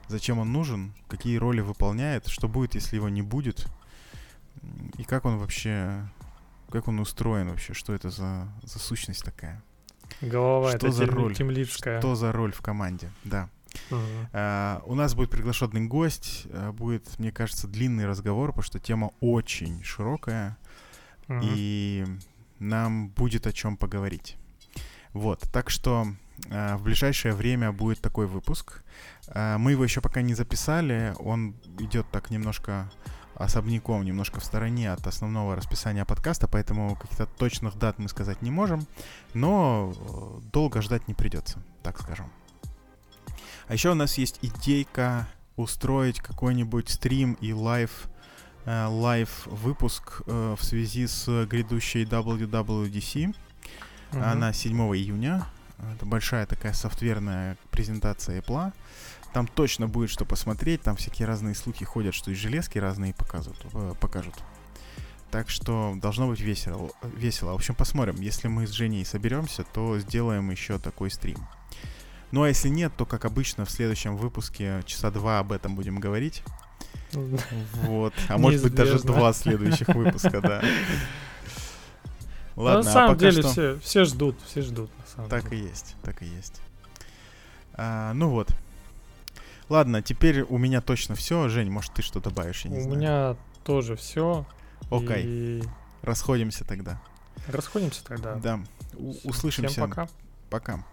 Speaker 1: зачем он нужен, какие роли выполняет, что будет, если его не будет, и как он вообще, как он устроен вообще, что это за, за сущность такая,
Speaker 2: Голова
Speaker 1: Что
Speaker 2: это
Speaker 1: за роль?
Speaker 2: темлицкая.
Speaker 1: что за роль в команде, да. А, у нас будет приглашенный гость, а, будет, мне кажется, длинный разговор, потому что тема очень широкая, и нам будет о чем поговорить. Вот, так что а, в ближайшее время будет такой выпуск. Мы его еще пока не записали, он идет так немножко особняком, немножко в стороне от основного расписания подкаста, поэтому каких-то точных дат мы сказать не можем, но э, долго ждать не придется, так скажем. А еще у нас есть идейка устроить какой-нибудь стрим и live э, live выпуск э, в связи с грядущей WWDC.
Speaker 2: Мгм.
Speaker 1: Она 7 июня. Это большая такая софтверная презентация Apple. Там точно будет что посмотреть. Там всякие разные слухи ходят, что и железки разные показывают, э, покажут. Так что должно быть весело. весело. В общем, посмотрим. Если мы с Женей соберемся, то сделаем еще такой стрим. Ну а если нет, то, как обычно, в следующем выпуске часа два об этом будем говорить. Вот. А может быть даже два следующих выпуска, да. Ладно,
Speaker 2: на
Speaker 1: а
Speaker 2: самом
Speaker 1: пока
Speaker 2: деле
Speaker 1: что...
Speaker 2: все, все ждут, все ждут, на самом
Speaker 1: Так и
Speaker 2: деле.
Speaker 1: есть, так и есть. А, ну вот. Ладно, теперь у меня точно все. Жень, может, ты что добавишь? Я не
Speaker 2: У
Speaker 1: знаю.
Speaker 2: меня тоже все.
Speaker 1: Окей,
Speaker 2: И
Speaker 1: расходимся тогда.
Speaker 2: расходимся тогда.
Speaker 1: Да. У-
Speaker 2: Всем
Speaker 1: услышимся.
Speaker 2: пока.
Speaker 1: Пока.